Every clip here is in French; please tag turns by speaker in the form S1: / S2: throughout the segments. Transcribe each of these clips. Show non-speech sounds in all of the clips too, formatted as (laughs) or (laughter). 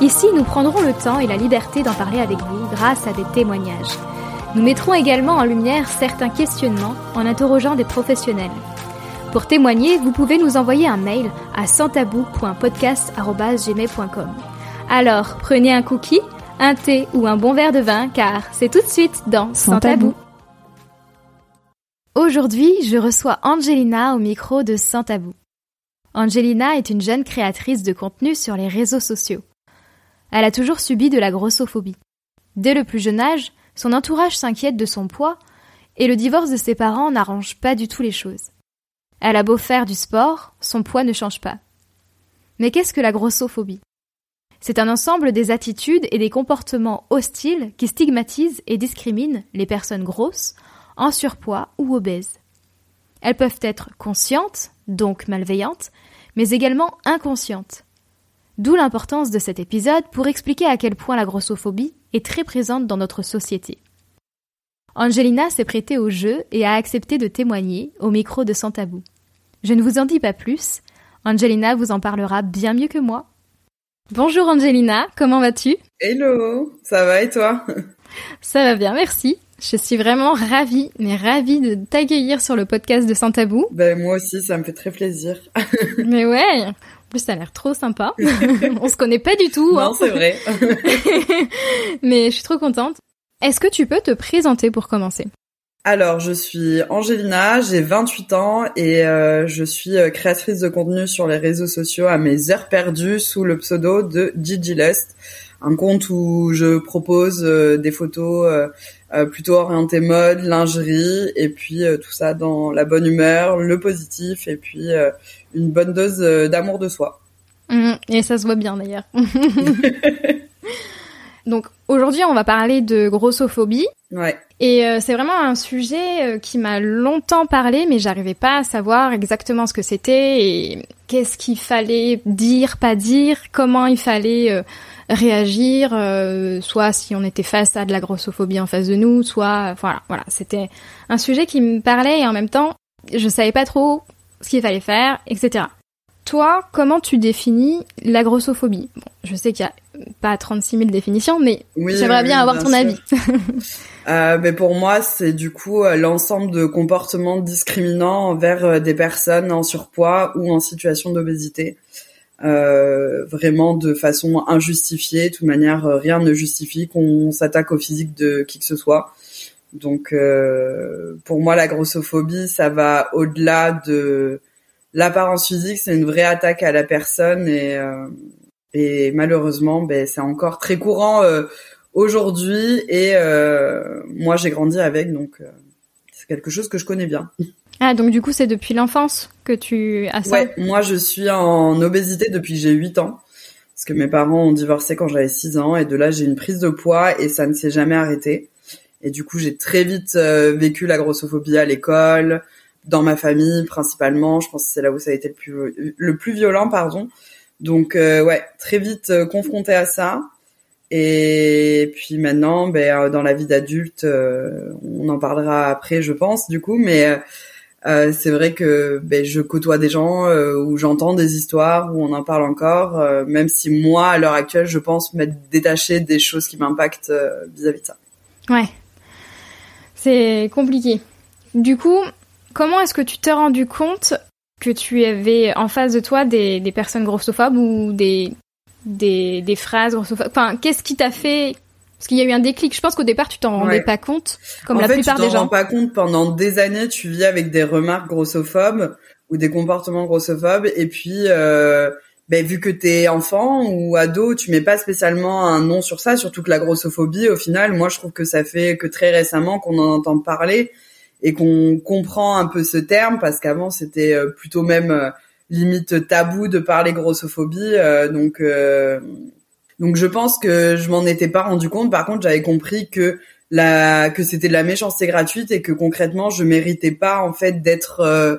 S1: ici nous prendrons le temps et la liberté d'en parler avec vous grâce à des témoignages. Nous mettrons également en lumière certains questionnements en interrogeant des professionnels. Pour témoigner, vous pouvez nous envoyer un mail à santabou.podcast.gmail.com. Alors, prenez un cookie, un thé ou un bon verre de vin, car c'est tout de suite dans Sans, tabou. Aujourd'hui, je reçois Angelina au micro de Sans Tabou. Angelina est une jeune créatrice de contenu sur les réseaux sociaux. Elle a toujours subi de la grossophobie. Dès le plus jeune âge, son entourage s'inquiète de son poids et le divorce de ses parents n'arrange pas du tout les choses. Elle a beau faire du sport, son poids ne change pas. Mais qu'est-ce que la grossophobie? C'est un ensemble des attitudes et des comportements hostiles qui stigmatisent et discriminent les personnes grosses en surpoids ou obèses. Elles peuvent être conscientes, donc malveillantes, mais également inconscientes. D'où l'importance de cet épisode pour expliquer à quel point la grossophobie est très présente dans notre société. Angelina s'est prêtée au jeu et a accepté de témoigner au micro de Sans Tabou. Je ne vous en dis pas plus, Angelina vous en parlera bien mieux que moi. Bonjour Angelina, comment vas-tu?
S2: Hello, ça va et toi? (laughs)
S1: Ça va bien, merci. Je suis vraiment ravie, mais ravie de t'accueillir sur le podcast de Sans Tabou.
S2: Ben, moi aussi, ça me fait très plaisir. (laughs)
S1: mais ouais, plus ça a l'air trop sympa. (laughs) On se connaît pas du tout.
S2: Non, hein. c'est vrai. (laughs)
S1: mais je suis trop contente. Est-ce que tu peux te présenter pour commencer?
S2: Alors, je suis Angelina, j'ai 28 ans et euh, je suis euh, créatrice de contenu sur les réseaux sociaux à mes heures perdues sous le pseudo de Gigi Lust, un compte où je propose euh, des photos euh, plutôt orientées mode, lingerie et puis tout ça dans la bonne humeur, le positif et puis une bonne dose d'amour de soi.
S1: Mmh, et ça se voit bien d'ailleurs. (laughs) Donc aujourd'hui, on va parler de grossophobie.
S2: Ouais.
S1: Et euh, c'est vraiment un sujet euh, qui m'a longtemps parlé, mais j'arrivais pas à savoir exactement ce que c'était et qu'est-ce qu'il fallait dire, pas dire, comment il fallait euh, réagir, soit si on était face à de la grossophobie en face de nous, soit voilà, voilà, c'était un sujet qui me parlait et en même temps, je savais pas trop ce qu'il fallait faire, etc. Toi, comment tu définis la grossophobie? Bon, Je sais qu'il y a pas 36 000 définitions, mais j'aimerais bien avoir ton avis. (laughs)
S2: euh, mais pour moi, c'est du coup euh, l'ensemble de comportements discriminants envers euh, des personnes en surpoids ou en situation d'obésité. Euh, vraiment de façon injustifiée. De toute manière, rien ne justifie qu'on s'attaque au physique de qui que ce soit. Donc, euh, pour moi, la grossophobie, ça va au-delà de l'apparence physique, c'est une vraie attaque à la personne et, euh, et malheureusement, ben, c'est encore très courant euh, aujourd'hui et euh, moi j'ai grandi avec, donc c'est quelque chose que je connais bien.
S1: Ah, donc du coup c'est depuis l'enfance que tu as ça?
S2: Ouais, moi je suis en obésité depuis que j'ai 8 ans. Parce que mes parents ont divorcé quand j'avais 6 ans et de là j'ai une prise de poids et ça ne s'est jamais arrêté. Et du coup j'ai très vite vécu la grossophobie à l'école, dans ma famille principalement. Je pense que c'est là où ça a été le plus le plus violent, pardon. Donc euh, ouais, très vite euh, confronté à ça. Et puis maintenant, ben, euh, dans la vie d'adulte, on en parlera après, je pense, du coup. Mais c'est vrai que ben, je côtoie des gens où j'entends des histoires, où on en parle encore, même si moi, à l'heure actuelle, je pense m'être détachée des choses qui m'impactent vis-à-vis de ça.
S1: Ouais, c'est compliqué. Du coup, Comment est-ce que tu t'es rendu compte que tu avais en face de toi des, des personnes grossophobes ou des, des, des phrases grossophobes? Enfin, qu'est-ce qui t'a fait? Parce qu'il y a eu un déclic. Je pense qu'au départ, tu t'en rendais pas compte, comme la plupart des gens.
S2: Tu t'en rends pas compte pendant des années. Tu vis avec des remarques grossophobes ou des comportements grossophobes, et puis euh, ben, vu que t'es enfant ou ado, tu mets pas spécialement un nom sur ça. Surtout que la grossophobie, au final, moi, je trouve que ça fait que très récemment qu'on en entend parler et qu'on comprend un peu ce terme parce qu'avant c'était euh, plutôt même euh, limite tabou de parler grossophobie. Euh, donc Donc je pense que je m'en étais pas rendu compte. Par contre, j'avais compris que la que c'était de la méchanceté gratuite et que concrètement, je méritais pas en fait d'être euh,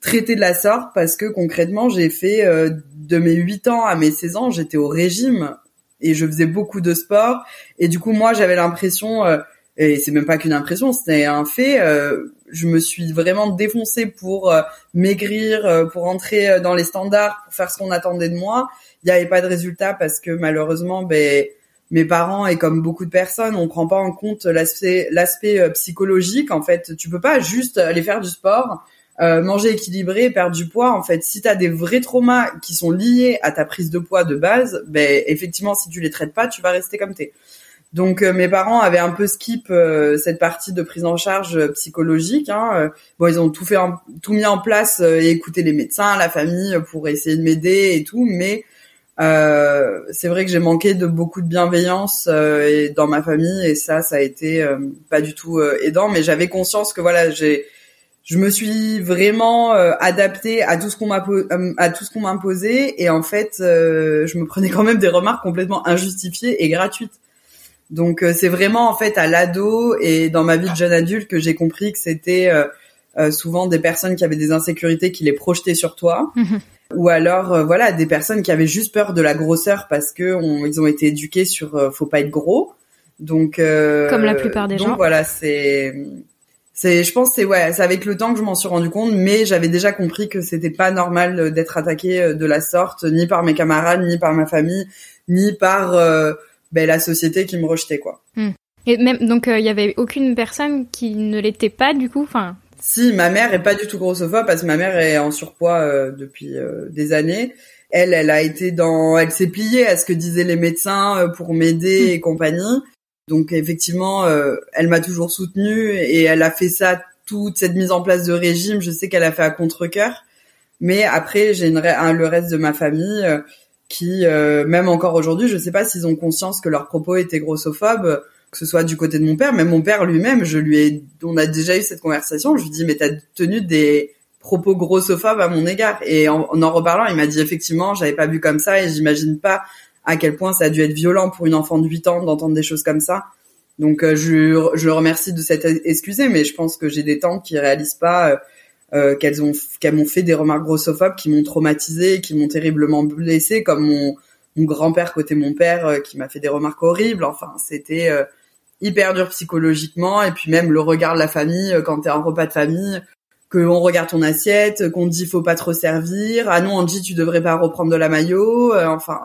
S2: traité de la sorte parce que concrètement, j'ai fait euh, de mes 8 ans à mes 16 ans, j'étais au régime et je faisais beaucoup de sport et du coup moi, j'avais l'impression euh, et c'est même pas qu'une impression, c'était un fait. je me suis vraiment défoncée pour maigrir, pour entrer dans les standards, pour faire ce qu'on attendait de moi il n'y avait pas de résultat parce que malheureusement, ben, mes parents et comme beaucoup de personnes, on prend pas en compte l'aspect euh, psychologique. En fait, tu peux pas juste aller faire du sport, euh, manger équilibré, perdre du poids. En fait, si tu as des vrais traumas qui sont liés à ta prise de poids de base, ben effectivement, si tu les traites pas, tu vas rester comme t'es. Donc euh, mes parents avaient un peu skip cette partie de prise en charge psychologique. Hein. Bon, ils ont tout fait, tout mis en place et écouté les médecins, la famille pour essayer de m'aider et tout, mais euh, c'est vrai que j'ai manqué de beaucoup de bienveillance euh, et dans ma famille et ça, ça a été euh, pas du tout aidant. Mais j'avais conscience que voilà, j'ai, je me suis vraiment adaptée à tout ce qu'on m'a à tout ce qu'on m'a imposé et en fait, je me prenais quand même des remarques complètement injustifiées et gratuites. Donc c'est vraiment en fait à l'ado et dans ma vie de jeune adulte que j'ai compris que c'était souvent des personnes qui avaient des insécurités qui les projetaient sur toi. Mhm ou alors euh, voilà des personnes qui avaient juste peur de la grosseur parce que ils ont été éduqués sur euh, faut pas être gros donc euh,
S1: comme la plupart des
S2: donc,
S1: gens
S2: voilà c'est c'est je pense c'est ouais c'est avec le temps que je m'en suis rendu compte mais j'avais déjà compris que c'était pas normal d'être attaqué de la sorte ni par mes camarades ni par ma famille ni par ben, la société qui me rejetait quoi
S1: hmm. et même donc il y avait aucune personne qui ne l'était pas du coup enfin?
S2: Si, ma mère est pas du tout grossophobe parce que ma mère est en surpoids euh, depuis euh, des années. Elle, elle a été dans, elle s'est pliée à ce que disaient les médecins euh, pour m'aider hmm. et compagnie. Donc effectivement, elle m'a toujours soutenue et elle a fait ça toute cette mise en place de régime. Je sais qu'elle a fait à contre-cœur. Mais après, j'ai le reste de ma famille qui, même encore aujourd'hui, je sais pas s'ils ont conscience que leurs propos étaient grossophobes que ce soit du côté de mon père, même mon père lui-même, je lui ai, on a déjà eu cette conversation, je lui dis, mais t'as tenu des propos grossophobes à mon égard. Et en en, reparlant, il m'a dit, effectivement, j'avais pas vu comme ça et j'imagine pas à quel point ça a dû être violent pour une enfant de 8 ans d'entendre des choses comme ça. Donc, euh, je, je le remercie de s'être excusé, mais je pense que j'ai des tantes qui réalisent pas euh, euh, qu'elles ont qu'elles m'ont fait des remarques grossophobes qui m'ont traumatisé, qui m'ont terriblement blessé, comme mon, mon grand-père côté mon père qui m'a fait des remarques horribles. Enfin, c'était hyper dur psychologiquement et puis même le regard de la famille euh, quand t'es en repas de famille qu'on regarde ton assiette qu'on dit faut pas trop servir ah non Angie tu devrais pas reprendre de la maillot euh, enfin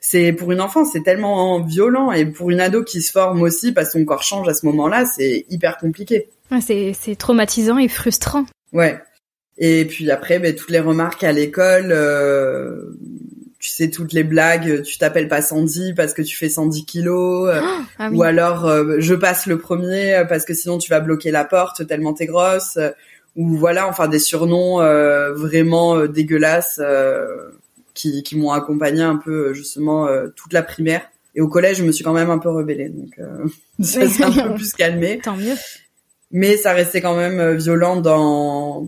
S2: c'est pour une enfant c'est tellement violent. Et pour une ado qui se forme aussi parce que son corps change à ce moment-là c'est hyper compliqué.
S1: C'est c'est traumatisant et frustrant.
S2: Ouais. Et puis après ben, toutes les remarques à l'école euh, tu sais toutes les blagues, tu t'appelles pas Sandy parce que tu fais 110 kilos, euh, ah ou alors euh, je passe le premier parce que sinon tu vas bloquer la porte tellement t'es grosse, ou voilà, enfin des surnoms euh, vraiment dégueulasses qui, qui m'ont accompagné un peu justement toute la primaire. Et au collège, je me suis quand même un peu rebellée, donc (laughs) ça s'est un peu plus calmé.
S1: Tant mieux.
S2: Mais ça restait quand même violent dans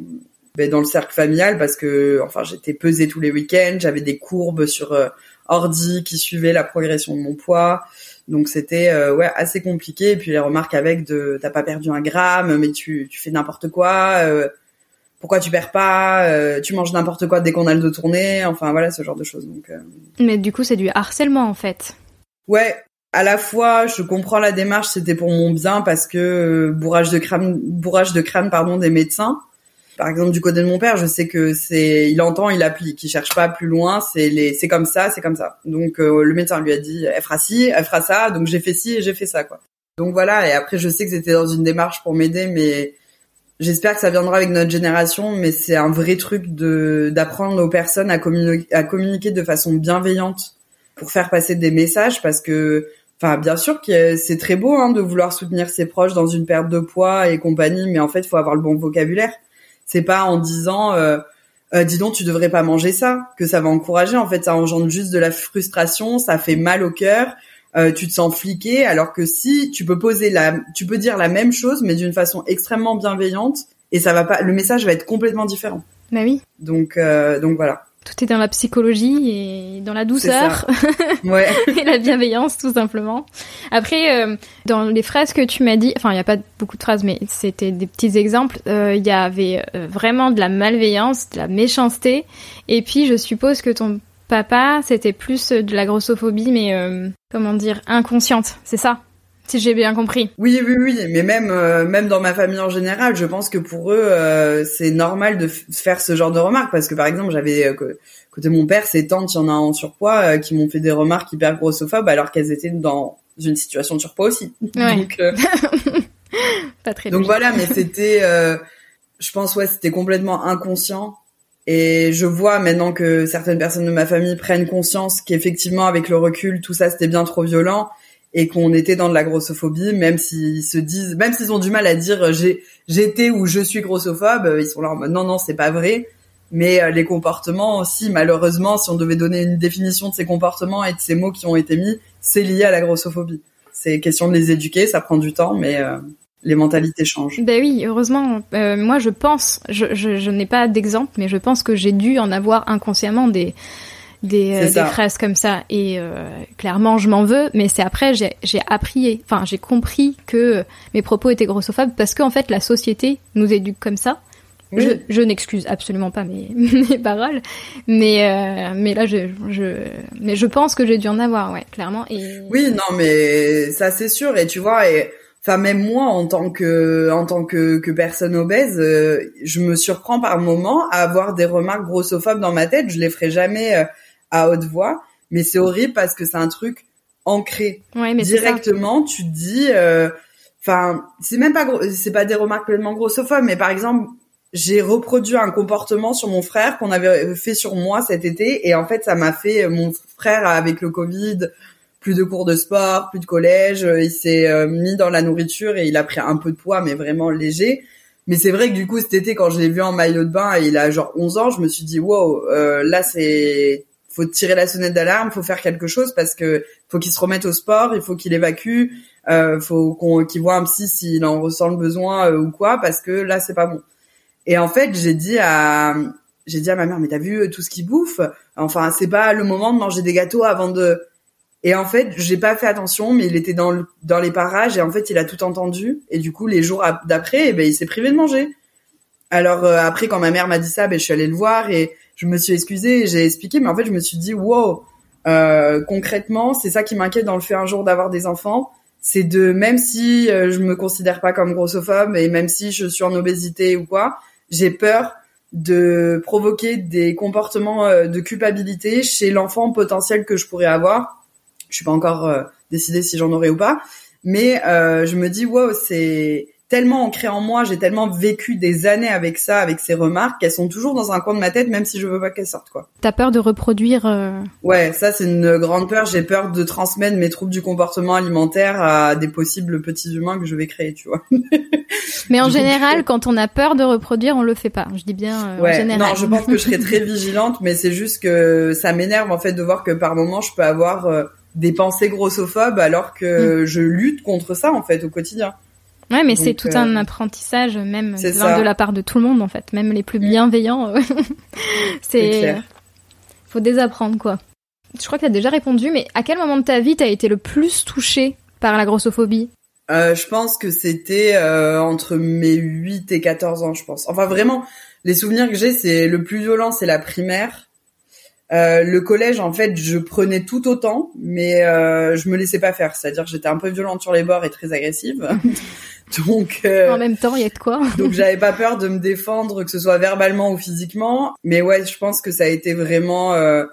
S2: ben, dans le cercle familial parce que enfin j'étais pesée tous les week-ends, j'avais des courbes sur euh, ordi qui suivaient la progression de mon poids. Donc c'était euh, ouais assez compliqué et puis les remarques avec de t'as pas perdu un gramme mais tu tu fais n'importe quoi euh, pourquoi tu perds pas tu manges n'importe quoi dès qu'on a le dos tourné enfin voilà ce genre de choses donc
S1: mais du coup c'est du harcèlement en fait.
S2: Ouais à la fois je comprends la démarche c'était pour mon bien parce que bourrage de crâne bourrage de crâne pardon des médecins. Par exemple du côté de mon père je sais que c'est il entend il applique il cherche pas plus loin c'est les c'est comme ça c'est comme ça. Donc euh, le médecin lui a dit elle fera ci elle fera ça donc j'ai fait ci et j'ai fait ça quoi. Donc voilà et après je sais que c'était dans une démarche pour m'aider mais j'espère que ça viendra avec notre génération mais c'est un vrai truc de d'apprendre aux personnes à communiquer à communiquer de façon bienveillante pour faire passer des messages parce que Enfin, bien sûr que c'est très beau hein, de vouloir soutenir ses proches dans une perte de poids et compagnie, mais en fait, il faut avoir le bon vocabulaire. C'est pas en disant euh, euh, dis donc tu devrais pas manger ça que ça va encourager. En fait, ça engendre juste de la frustration, ça fait mal au cœur. Euh, tu te sens fliqué alors que si tu peux poser la tu peux dire la même chose mais d'une façon extrêmement bienveillante et ça va pas le message va être complètement différent.
S1: Bah oui.
S2: Donc euh, donc voilà.
S1: Tout est dans la psychologie et dans la douceur (laughs)
S2: ouais.
S1: et la bienveillance tout simplement. Après, euh, dans les phrases que tu m'as dit, enfin il n'y a pas beaucoup de phrases, mais c'était des petits exemples. Euh, il y avait euh, vraiment de la malveillance, de la méchanceté, et puis je suppose que ton papa c'était plus de la grossophobie, mais comment dire, inconsciente, c'est ça si j'ai bien compris.
S2: Oui, oui, oui, mais même euh, même dans ma famille en général, je pense que pour eux, euh, c'est normal de faire ce genre de remarques parce que par exemple, j'avais euh, côté mon père, ses tantes, il y en a en surpoids, qui m'ont fait des remarques hyper grossophobes alors qu'elles étaient dans une situation de surpoids aussi.
S1: Donc, (laughs) pas très.
S2: Donc voilà, mais c'était, je pense ouais, c'était complètement inconscient. Et je vois maintenant que certaines personnes de ma famille prennent conscience qu'effectivement, avec le recul, tout ça c'était bien trop violent et qu'on était dans de la grossophobie, même s'ils se disent, même s'ils ont du mal à dire euh, j'ai j'étais ou je suis grossophobe, euh, ils sont là en mode non non c'est pas vrai. Mais euh, les comportements aussi, malheureusement, si on devait donner une définition de ces comportements et de ces mots qui ont été mis, c'est lié à la grossophobie. C'est question de les éduquer, ça prend du temps, mais les mentalités changent.
S1: Ben oui, heureusement. moi, je pense, je, je, je n'ai pas d'exemple, mais je pense que j'ai dû en avoir inconsciemment des des, euh, des phrases comme ça. Et euh, clairement, je m'en veux, mais c'est après j'ai appris, enfin j'ai compris que mes propos étaient grossophobes parce qu'en fait la société nous éduque comme ça. Je, je n'excuse absolument pas mes, (laughs) mes paroles, mais euh, mais là je, je mais je pense que j'ai dû en avoir, ouais, clairement. Et...
S2: Oui, non, mais ça c'est sûr. Et tu vois, et enfin même moi en tant que en tant que, que personne obèse, je me surprends par moment à avoir des remarques grossophobes dans ma tête. Je les ferai jamais à haute voix, mais c'est horrible parce que c'est un truc ancré
S1: ouais, mais
S2: directement. Tu te dis, euh, enfin, c'est même pas c'est pas des remarques pleinement grossophobes, mais par exemple, j'ai reproduit un comportement sur mon frère qu'on avait fait sur moi cet été, et en fait, ça m'a fait mon frère avec le Covid, plus de cours de sport, plus de collège, il s'est euh, mis dans la nourriture et il a pris un peu de poids, mais vraiment léger. Mais c'est vrai que du coup cet été quand je l'ai vu en maillot de bain et il a genre 11 ans, je me suis dit wow, euh, là c'est faut tirer la sonnette d'alarme, faut faire quelque chose parce que faut qu'il se remette au sport, il faut qu'il évacue, euh, faut qu'on qu'il voit un psy s'il en ressent le besoin euh, ou quoi parce que là c'est pas bon. Et en fait, j'ai dit à j'ai dit à ma mère mais t'as vu euh, tout ce qu'il bouffe? Enfin, c'est pas le moment de manger des gâteaux avant de et en fait, j'ai pas fait attention, mais il était dans le, dans les parages et en fait, il a tout entendu. Et du coup, les jours d'après, eh ben, il s'est privé de manger. Alors euh, après, quand ma mère m'a dit ça, ben, je suis allée le voir et je me suis excusée, j'ai expliqué, mais en fait, je me suis dit, wow, euh, concrètement, c'est ça qui m'inquiète dans le fait un jour d'avoir des enfants, c'est de, même si euh, je me considère pas comme grossophobe et même si je suis en obésité ou quoi, j'ai peur de provoquer des comportements euh, de culpabilité chez l'enfant potentiel que je pourrais avoir. Je suis pas encore euh, décidée si j'en aurai ou pas, mais je me dis wow, c'est tellement ancré en moi, j'ai tellement vécu des années avec ça, avec ces remarques, qu'elles sont toujours dans un coin de ma tête, même si je veux pas qu'elles sortent, quoi.
S1: T'as peur de reproduire euh,
S2: Ouais, ça c'est une grande peur. J'ai peur de transmettre mes troubles du comportement alimentaire à des possibles petits humains que je vais créer, tu vois. (laughs)
S1: Mais en (laughs) général, quand on a peur de reproduire, on le fait pas. Je dis bien euh,
S2: ouais,
S1: en général.
S2: Non, je pense que je serais (laughs) très vigilante, mais c'est juste que ça m'énerve en fait de voir que par moment je peux avoir euh, des pensées grossophobes alors que mm. je lutte contre ça en fait au quotidien.
S1: Ouais, mais c'est tout un euh, apprentissage, même de la part de tout le monde, en fait. Même les plus mm. bienveillants. Euh, (laughs) c'est. Faut désapprendre, quoi. Je crois que tu as déjà répondu, mais à quel moment de ta vie t'as été le plus touché par la grossophobie?
S2: Euh, Je pense que c'était euh, entre mes 8 et 14 ans, je pense. Enfin, vraiment, les souvenirs que j'ai, c'est le plus violent, c'est la primaire. Euh, le collège, en fait, je prenais tout autant, mais euh, je me laissais pas faire. C'est-à-dire, j'étais un peu violente sur les bords et très agressive. (laughs) donc
S1: euh, en même temps, il y a de quoi. (laughs)
S2: donc j'avais pas peur de me défendre, que ce soit verbalement ou physiquement. Mais ouais, je pense que ça a été vraiment euh,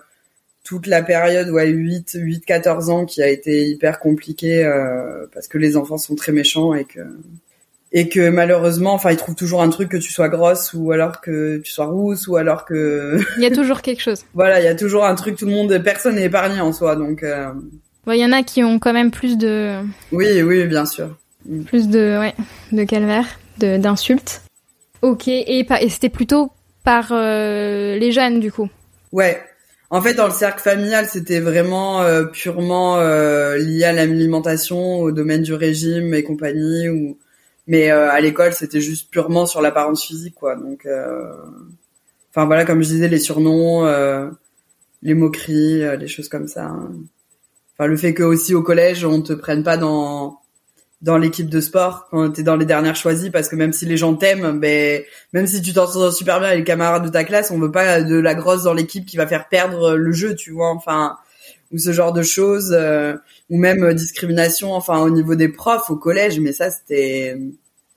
S2: toute la période, ouais, 8, 8, 14 ans, qui a été hyper compliquée parce que les enfants sont très méchants et que et que malheureusement, enfin, ils trouvent toujours un truc que tu sois grosse ou alors que tu sois rousse ou alors que. (laughs)
S1: Il y a toujours quelque chose.
S2: voilà, il y a toujours un truc. Tout le monde, personne n'est épargné en soi, donc. Euh...
S1: Il y en a qui ont quand même plus de.
S2: Oui, oui, bien sûr.
S1: Plus de, ouais, de calvaire, de d'insultes. Ok, et, et c'était plutôt par euh, les jeunes du coup.
S2: Ouais. En fait, dans le cercle familial, c'était vraiment euh, purement lié à l'alimentation, au domaine du régime et compagnie, ou mais euh, à l'école, c'était juste purement sur l'apparence physique, quoi. Donc, euh, enfin voilà, comme je disais, les surnoms, les moqueries, les choses comme ça. Hein. Le fait que aussi au collège, on te prenne pas dans dans l'équipe de sport quand t'es dans les dernières choisies parce que même si les gens t'aiment ben même si tu t'en sors super bien avec les camarades de ta classe on veut pas de la grosse dans l'équipe qui va faire perdre le jeu tu vois enfin ou ce genre de choses euh, ou même discrimination enfin au niveau des profs au collège mais ça c'était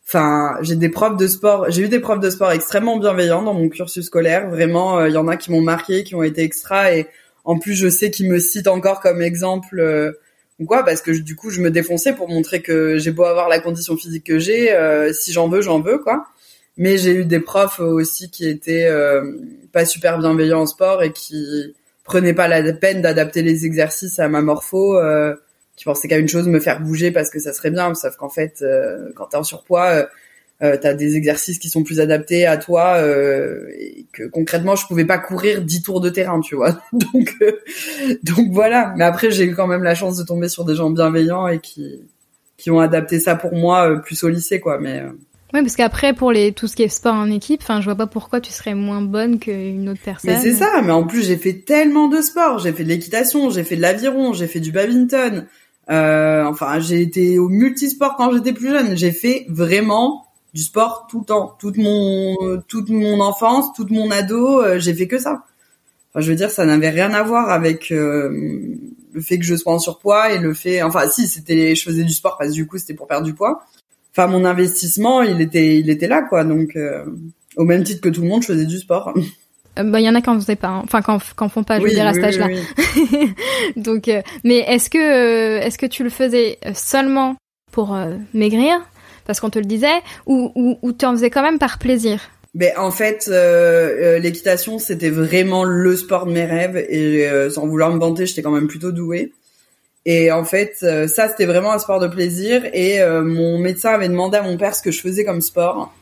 S2: enfin j'ai des profs de sport j'ai eu des profs de sport extrêmement bienveillants dans mon cursus scolaire. Vraiment euh, il y en a qui m'ont marqué qui ont été extra et en plus je sais qu'ils me citent encore comme exemple euh, ou quoi parce que du coup je me défonçais pour montrer que j'ai beau avoir la condition physique que j'ai euh, si j'en veux j'en veux quoi. Mais j'ai eu des profs aussi qui étaient euh, pas super bienveillants en sport et qui prenaient pas la peine d'adapter les exercices à ma morpho euh, qui pensaient qu'à une chose me faire bouger parce que ça serait bien sauf qu'en fait quand t'es en surpoids euh, t'as des exercices qui sont plus adaptés à toi euh, et que concrètement je pouvais pas courir 10 tours de terrain tu vois. (laughs) Donc euh, voilà. Mais après j'ai eu quand même la chance de tomber sur des gens bienveillants et qui qui ont adapté ça pour moi euh, plus au lycée quoi. Mais
S1: oui, parce qu'après, pour les tout ce qui est sport en équipe, enfin, je vois pas pourquoi tu serais moins bonne qu'une autre personne.
S2: Mais c'est ça. Mais en plus, j'ai fait tellement de sports. J'ai fait de l'équitation, j'ai fait de l'aviron, j'ai fait du badminton. Euh, enfin, j'ai été au multisport quand j'étais plus jeune. J'ai fait vraiment du sport tout le temps, toute mon toute mon enfance, toute mon ado, euh, j'ai fait que ça. Enfin, je veux dire, ça n'avait rien à voir avec euh, le fait que je sois en surpoids et le fait, enfin, si, c'était, je faisais du sport parce que du coup, c'était pour perdre du poids. Enfin, mon investissement, il était, il était là, quoi. Donc, euh, au même titre que tout le monde, je faisais du sport. (laughs)
S1: bah, il y en a qui en faisaient pas, hein. enfin, quand, quand font pas, je veux dire, à cet âge-là. (laughs) Donc, mais est-ce que, est-ce que tu le faisais seulement pour maigrir parce qu'on te le disait, ou, ou, ou tu en faisais quand même par plaisir?
S2: Ben en fait, euh, euh, l'équitation c'était vraiment le sport de mes rêves et euh, sans vouloir me vanter, j'étais quand même plutôt douée. Et en fait, ça c'était vraiment un sport de plaisir et mon médecin avait demandé à mon père ce que je faisais comme sport.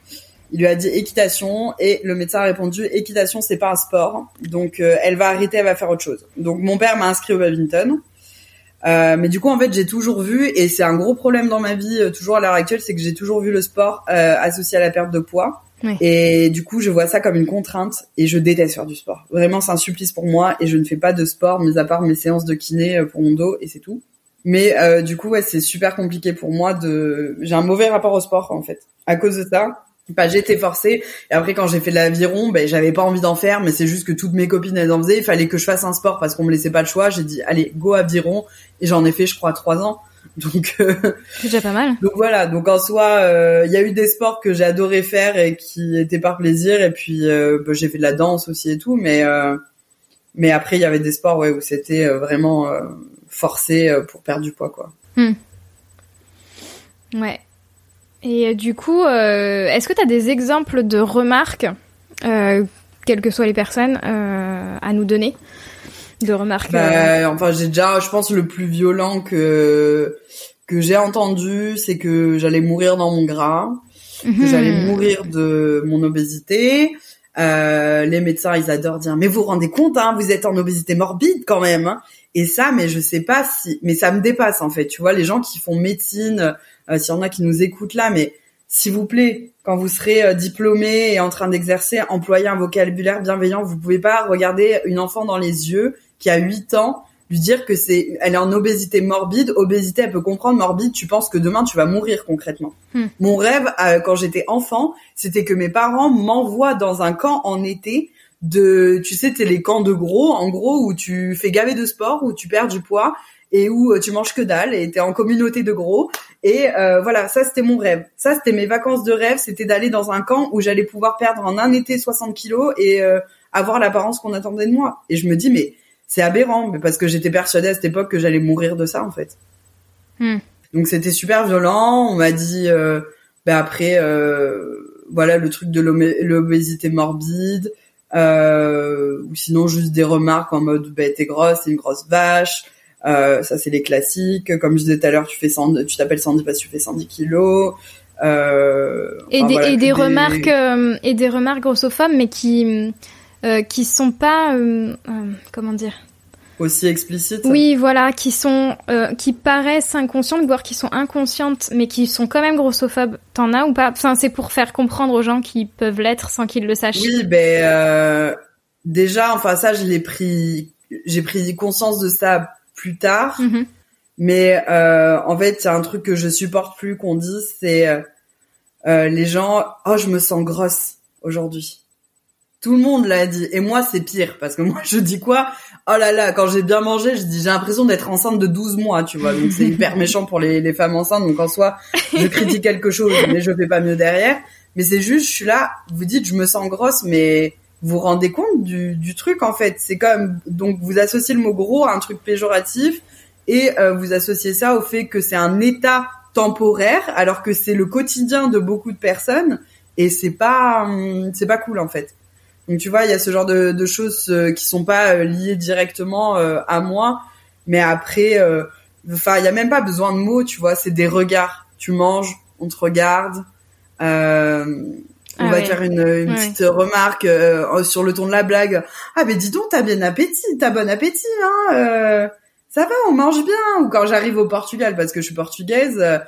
S2: Il lui a dit équitation et le médecin a répondu équitation c'est pas un sport donc elle va arrêter, elle va faire autre chose. Donc mon père m'a inscrit au badminton. Euh, mais du coup, en fait, j'ai toujours vu, et c'est un gros problème dans ma vie, euh, toujours à l'heure actuelle, c'est que j'ai toujours vu le sport euh, associé à la perte de poids. Et du coup, je vois ça comme une contrainte, et je déteste faire du sport. Vraiment, c'est un supplice pour moi, et je ne fais pas de sport, mis à part mes séances de kiné pour mon dos, et c'est tout. Mais du coup, ouais, c'est super compliqué pour moi de. J'ai un mauvais rapport au sport, en fait, à cause de ça bah, j'ai été forcée et après quand j'ai fait l'aviron ben j'avais pas envie d'en faire mais c'est juste que toutes mes copines elles en faisaient il fallait que je fasse un sport parce qu'on me laissait pas le choix j'ai dit allez go aviron et j'en ai fait je crois trois ans (laughs) donc euh,
S1: c'est déjà pas mal.
S2: donc voilà donc en soi euh, il y a eu des sports que j'ai adoré faire et qui étaient par plaisir et puis euh, bah, j'ai fait de la danse aussi et tout mais mais après il y avait des sports ouais où c'était vraiment forcé pour perdre du poids quoi.
S1: Hmm. ouais. Et du coup, est-ce que tu as des exemples de remarques, quelles que soient les personnes, à nous donner? De remarques
S2: bah, Enfin, j'ai déjà, je pense, le plus violent que que j'ai entendu, c'est que j'allais mourir dans mon gras, que mhm. j'allais mourir de mon obésité. Euh, les médecins, ils adorent dire, mais vous vous rendez compte, hein, vous êtes en obésité morbide quand même. Hein. Et ça, mais je sais pas si, mais ça me dépasse en fait. Tu vois, les gens qui font médecine, euh, s'il y en a qui nous écoutent là, mais s'il vous plaît, quand vous serez euh, diplômé et en train d'exercer, employez un vocabulaire bienveillant. Vous pouvez pas regarder une enfant dans les yeux qui a 8 ans, lui dire que c'est, elle est en obésité morbide. Obésité, elle peut comprendre. Morbide, tu penses que demain tu vas mourir concrètement. Hmm. Mon rêve, euh, quand j'étais enfant, c'était que mes parents m'envoient dans un camp en été de, tu sais, c'est les camps de gros, en gros, où tu fais gaver de sport, où tu perds du poids et où tu manges que dalle et t'es en communauté de gros et euh, voilà, ça c'était mon rêve. Ça c'était mes vacances de rêve, c'était d'aller dans un camp où j'allais pouvoir perdre en un été 60 kilos et euh, avoir l'apparence qu'on attendait de moi. Et je me dis mais c'est aberrant, mais parce que j'étais persuadée à cette époque que j'allais mourir de ça en fait. Hmm. Donc c'était super violent. On m'a dit euh, ben après euh, voilà le truc de l'obésité morbide. Euh, ou sinon juste des remarques en mode bah t'es grosse, t'es une grosse vache, ça c'est les classiques. Comme je disais tout à l'heure, tu fais 100, tu t'appelles 110 parce que tu fais 110 kilos.
S1: Et, des, et des, remarques et des remarques grossophobes, mais qui euh, qui sont pas euh, comment dire
S2: aussi explicites.
S1: Oui, voilà, qui sont, euh, qui paraissent inconscientes, voire qui sont inconscientes, mais qui sont quand même grossophobes. T'en as ou pas? Enfin, c'est pour faire comprendre aux gens qui peuvent l'être sans qu'ils le sachent.
S2: Oui, ben euh, déjà, enfin ça, je l'ai pris, j'ai pris conscience de ça plus tard.
S1: Mhm.
S2: Mais euh, en fait, il y a un truc que je supporte plus qu'on dise, c'est euh, les gens, oh, je me sens grosse aujourd'hui. Tout le monde l'a dit. Et moi, c'est pire. Parce que moi, je dis quoi? Oh là là, quand j'ai bien mangé, je dis j'ai l'impression d'être enceinte de 12 mois, tu vois. Donc c'est (laughs) hyper méchant pour les, les femmes enceintes. Donc en soi, je critique quelque chose, mais je fais pas mieux derrière. Mais c'est juste, je suis là, vous dites je me sens grosse, mais vous vous rendez compte du, du truc en fait? C'est comme donc vous associez le mot gros à un truc péjoratif et euh, vous associez ça au fait que c'est un état temporaire alors que c'est le quotidien de beaucoup de personnes et c'est pas hum, c'est pas cool en fait. Donc tu vois, il y a ce genre de, de choses euh, qui sont pas euh, liées directement euh, à moi, mais après, enfin, il y a même pas besoin de mots, tu vois, c'est des regards. Tu manges, on te regarde. Euh, on
S1: Ah
S2: va
S1: ouais.
S2: faire une, une
S1: Ouais.
S2: petite remarque euh, sur le ton de la blague. Ah ben dis donc, t'as bien appétit, t'as bon appétit, hein. euh, ça va, on mange bien. Ou quand j'arrive au Portugal, parce que je suis portugaise, euh,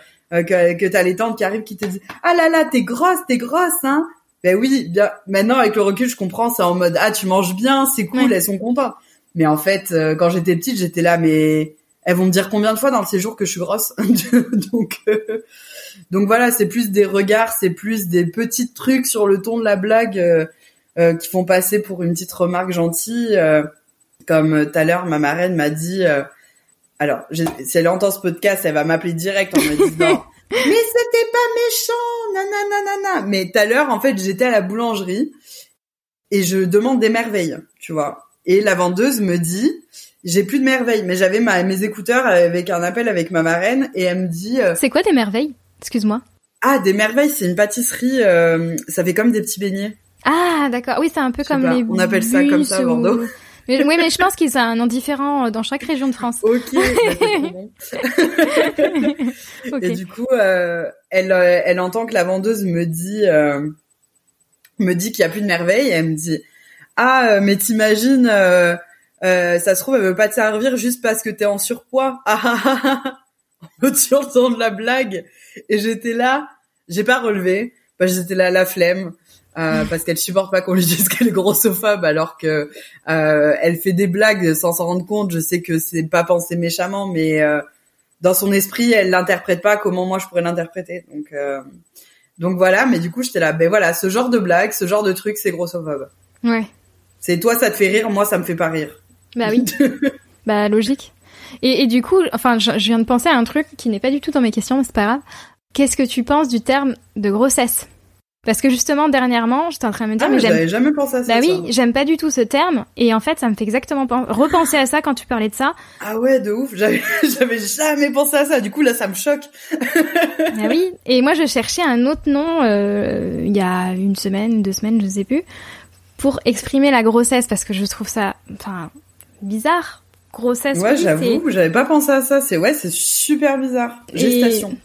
S2: que, que t'as les tantes qui arrivent qui te disent ah là là, t'es grosse, t'es grosse, hein. Ben oui, bien. Maintenant avec le recul, je comprends. C'est en mode ah tu manges bien, c'est cool,
S1: Ouais.
S2: elles sont contentes. Mais en fait, euh, quand j'étais petite, j'étais là, mais elles vont me dire combien de fois dans le séjour que je suis grosse? (laughs) donc euh, donc voilà, c'est plus des regards, c'est plus des petits trucs sur le ton de la blague euh, euh, qui font passer pour une petite remarque gentille. euh, comme euh, tout à l'heure, ma marraine m'a dit. euh, alors, si elle entend ce podcast, elle va m'appeler direct en me disant (laughs) mais c'était pas méchant, nanana. Mais tout à l'heure, en fait, j'étais à la boulangerie et je demande des merveilles, tu vois. Et la vendeuse me dit, j'ai plus de merveilles, mais j'avais mes écouteurs avec un appel avec ma marraine et elle me dit, euh,
S1: C'est quoi tes merveilles? Excuse-moi.
S2: ah, des merveilles, c'est une pâtisserie, euh, ça fait comme des petits beignets.
S1: Ah, d'accord. Oui, c'est un peu comme
S2: pas,
S1: les
S2: on appelle ça comme ça à
S1: ou-
S2: Bordeaux.
S1: Mais, oui, mais je pense qu'ils ont un nom différent euh, dans chaque région de France.
S2: Ok, bah. (laughs) (laughs) Et du coup, euh, elle, euh, elle entend que la vendeuse me dit, euh, me dit qu'il y a plus de merveille. Et elle me dit, ah, mais t'imagines, euh, ça se trouve, elle veut pas te servir juste parce que t'es en surpoids. (laughs) Ah, ah, ah, ah. Peux-tu entendre la blague Et j'étais là, j'ai pas relevé, que j'étais là la flemme. Euh, parce qu'elle supporte pas qu'on lui dise qu'elle est grossophobe alors que euh, elle fait des blagues sans s'en rendre compte. Je sais que c'est pas pensé méchamment, mais euh, dans son esprit, elle l'interprète pas comment moi je pourrais l'interpréter. Donc euh, donc voilà. Mais du coup, j'étais là. Ben voilà, ce genre de blague, ce genre de truc, c'est grossophobe.
S1: Ouais.
S2: C'est toi, ça te fait rire, moi, ça me fait pas rire.
S1: Bah oui. (laughs) bah logique. Et, et du coup, enfin, je, je viens de penser à un truc qui n'est pas du tout dans mes questions, mais c'est pas grave. Qu'est-ce que tu penses du terme de grossesse? Parce que justement, dernièrement, j'étais en train de me dire,
S2: Ah,
S1: mais
S2: mais j'avais jamais pensé à ça.
S1: Bah oui, j'aime pas du tout ce terme et en fait ça me fait exactement pen- repenser à ça quand tu parlais de ça.
S2: Ah ouais, de ouf. J'avais (laughs) jamais pensé à ça. Du coup, là, ça me choque. (laughs)
S1: Ah oui, et moi je cherchais un autre nom euh, il y a une semaine, deux semaines, je sais plus, pour exprimer la grossesse parce que je trouve ça enfin bizarre. Grossesse
S2: Ouais,
S1: oui,
S2: j'avoue, j'avais pas pensé à ça. C'est ouais, c'est super bizarre.
S1: Et-
S2: Gestation.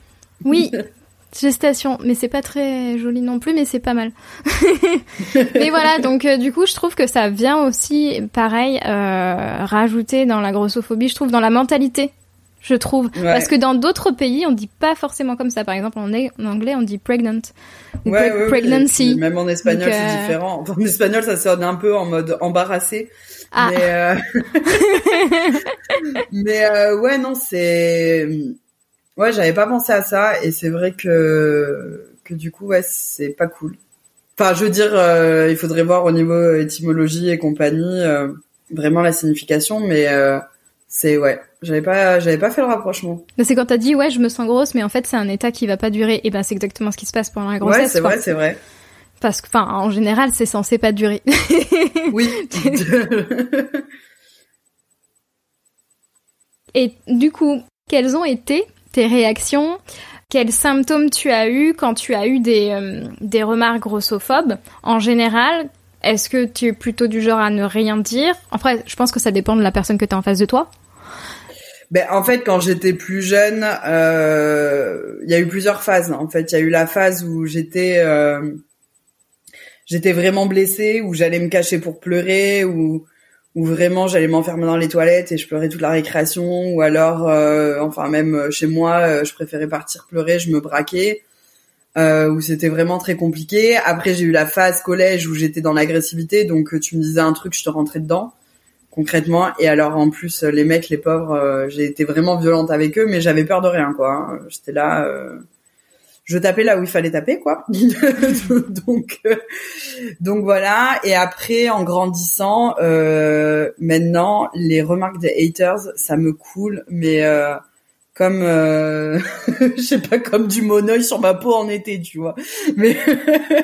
S1: Oui, (laughs) gestation, mais c'est pas très joli non plus, mais c'est pas mal. (laughs) mais voilà, donc euh, du coup, je trouve que ça vient aussi, pareil, euh, rajouter dans la grossophobie, je trouve, dans la mentalité, je trouve.
S2: Ouais.
S1: Parce que dans d'autres pays, on dit pas forcément comme ça. Par exemple, en, en anglais, on dit pregnant ou
S2: Ouais, ouais,
S1: pregnancy.
S2: Même en espagnol, c'est
S1: euh,
S2: différent. En espagnol, ça sonne un peu en mode embarrassé.
S1: Ah.
S2: Mais, (laughs) mais ouais, non, c'est... Ouais, j'avais pas pensé à ça. Et c'est vrai que, que du coup, ouais, c'est pas cool. Enfin, je veux dire, euh, il faudrait voir au niveau étymologie et compagnie, euh, vraiment la signification. Mais euh, c'est, ouais, j'avais pas, j'avais pas fait le rapprochement.
S1: C'est quand t'as dit ouais, je me sens grosse, mais en fait c'est un état qui va pas durer. Et ben c'est exactement ce qui se passe pendant la grossesse.
S2: ouais, c'est vrai, c'est vrai.
S1: Parce que, enfin, en général, c'est censé pas durer. (laughs)
S2: Oui.
S1: Et du coup, quelles ont été tes réactions Quels symptômes tu as eu quand tu as eu des, euh, des remarques grossophobes? En général, est-ce que tu es plutôt du genre à ne rien dire? Après, je pense que ça dépend de la personne que tu as en face de toi.
S2: Ben, en fait, quand j'étais plus jeune, euh, il y a eu plusieurs phases. En fait, il y a eu la phase où j'étais, euh, j'étais vraiment blessée, où j'allais me cacher pour pleurer, où, où vraiment j'allais m'enfermer dans les toilettes et je pleurais toute la récréation, ou alors, euh, enfin même chez moi, je préférais partir pleurer, je me braquais, où c'était vraiment très compliqué. Après j'ai eu la phase collège où j'étais dans l'agressivité, donc tu me disais un truc, je te rentrais dedans concrètement. Et alors en plus, les mecs, les pauvres, euh, j'ai été vraiment violente avec eux, mais j'avais peur de rien, quoi. Hein. J'étais là, euh, je tapais là où il fallait taper, quoi. (laughs) donc, euh, donc voilà. Et après, en grandissant, maintenant, les remarques des haters, ça me coule, mais comme euh, (laughs) je sais pas comme du monoeil sur ma peau en été tu vois mais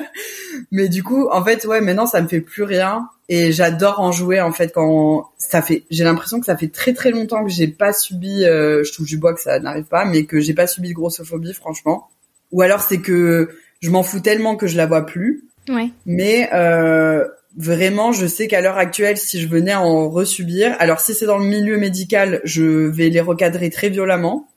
S2: (laughs) mais du coup en fait ouais maintenant ça me fait plus rien et j'adore en jouer en fait quand ça fait j'ai l'impression que ça fait très très longtemps que j'ai pas subi euh, je touche du bois que ça n'arrive pas mais que j'ai pas subi de grossophobie franchement ou alors c'est que je m'en fous tellement que je la vois plus
S1: ouais
S2: mais euh, vraiment, je sais qu'à l'heure actuelle, si je venais à en resubir, alors si c'est dans le milieu médical, je vais les recadrer très violemment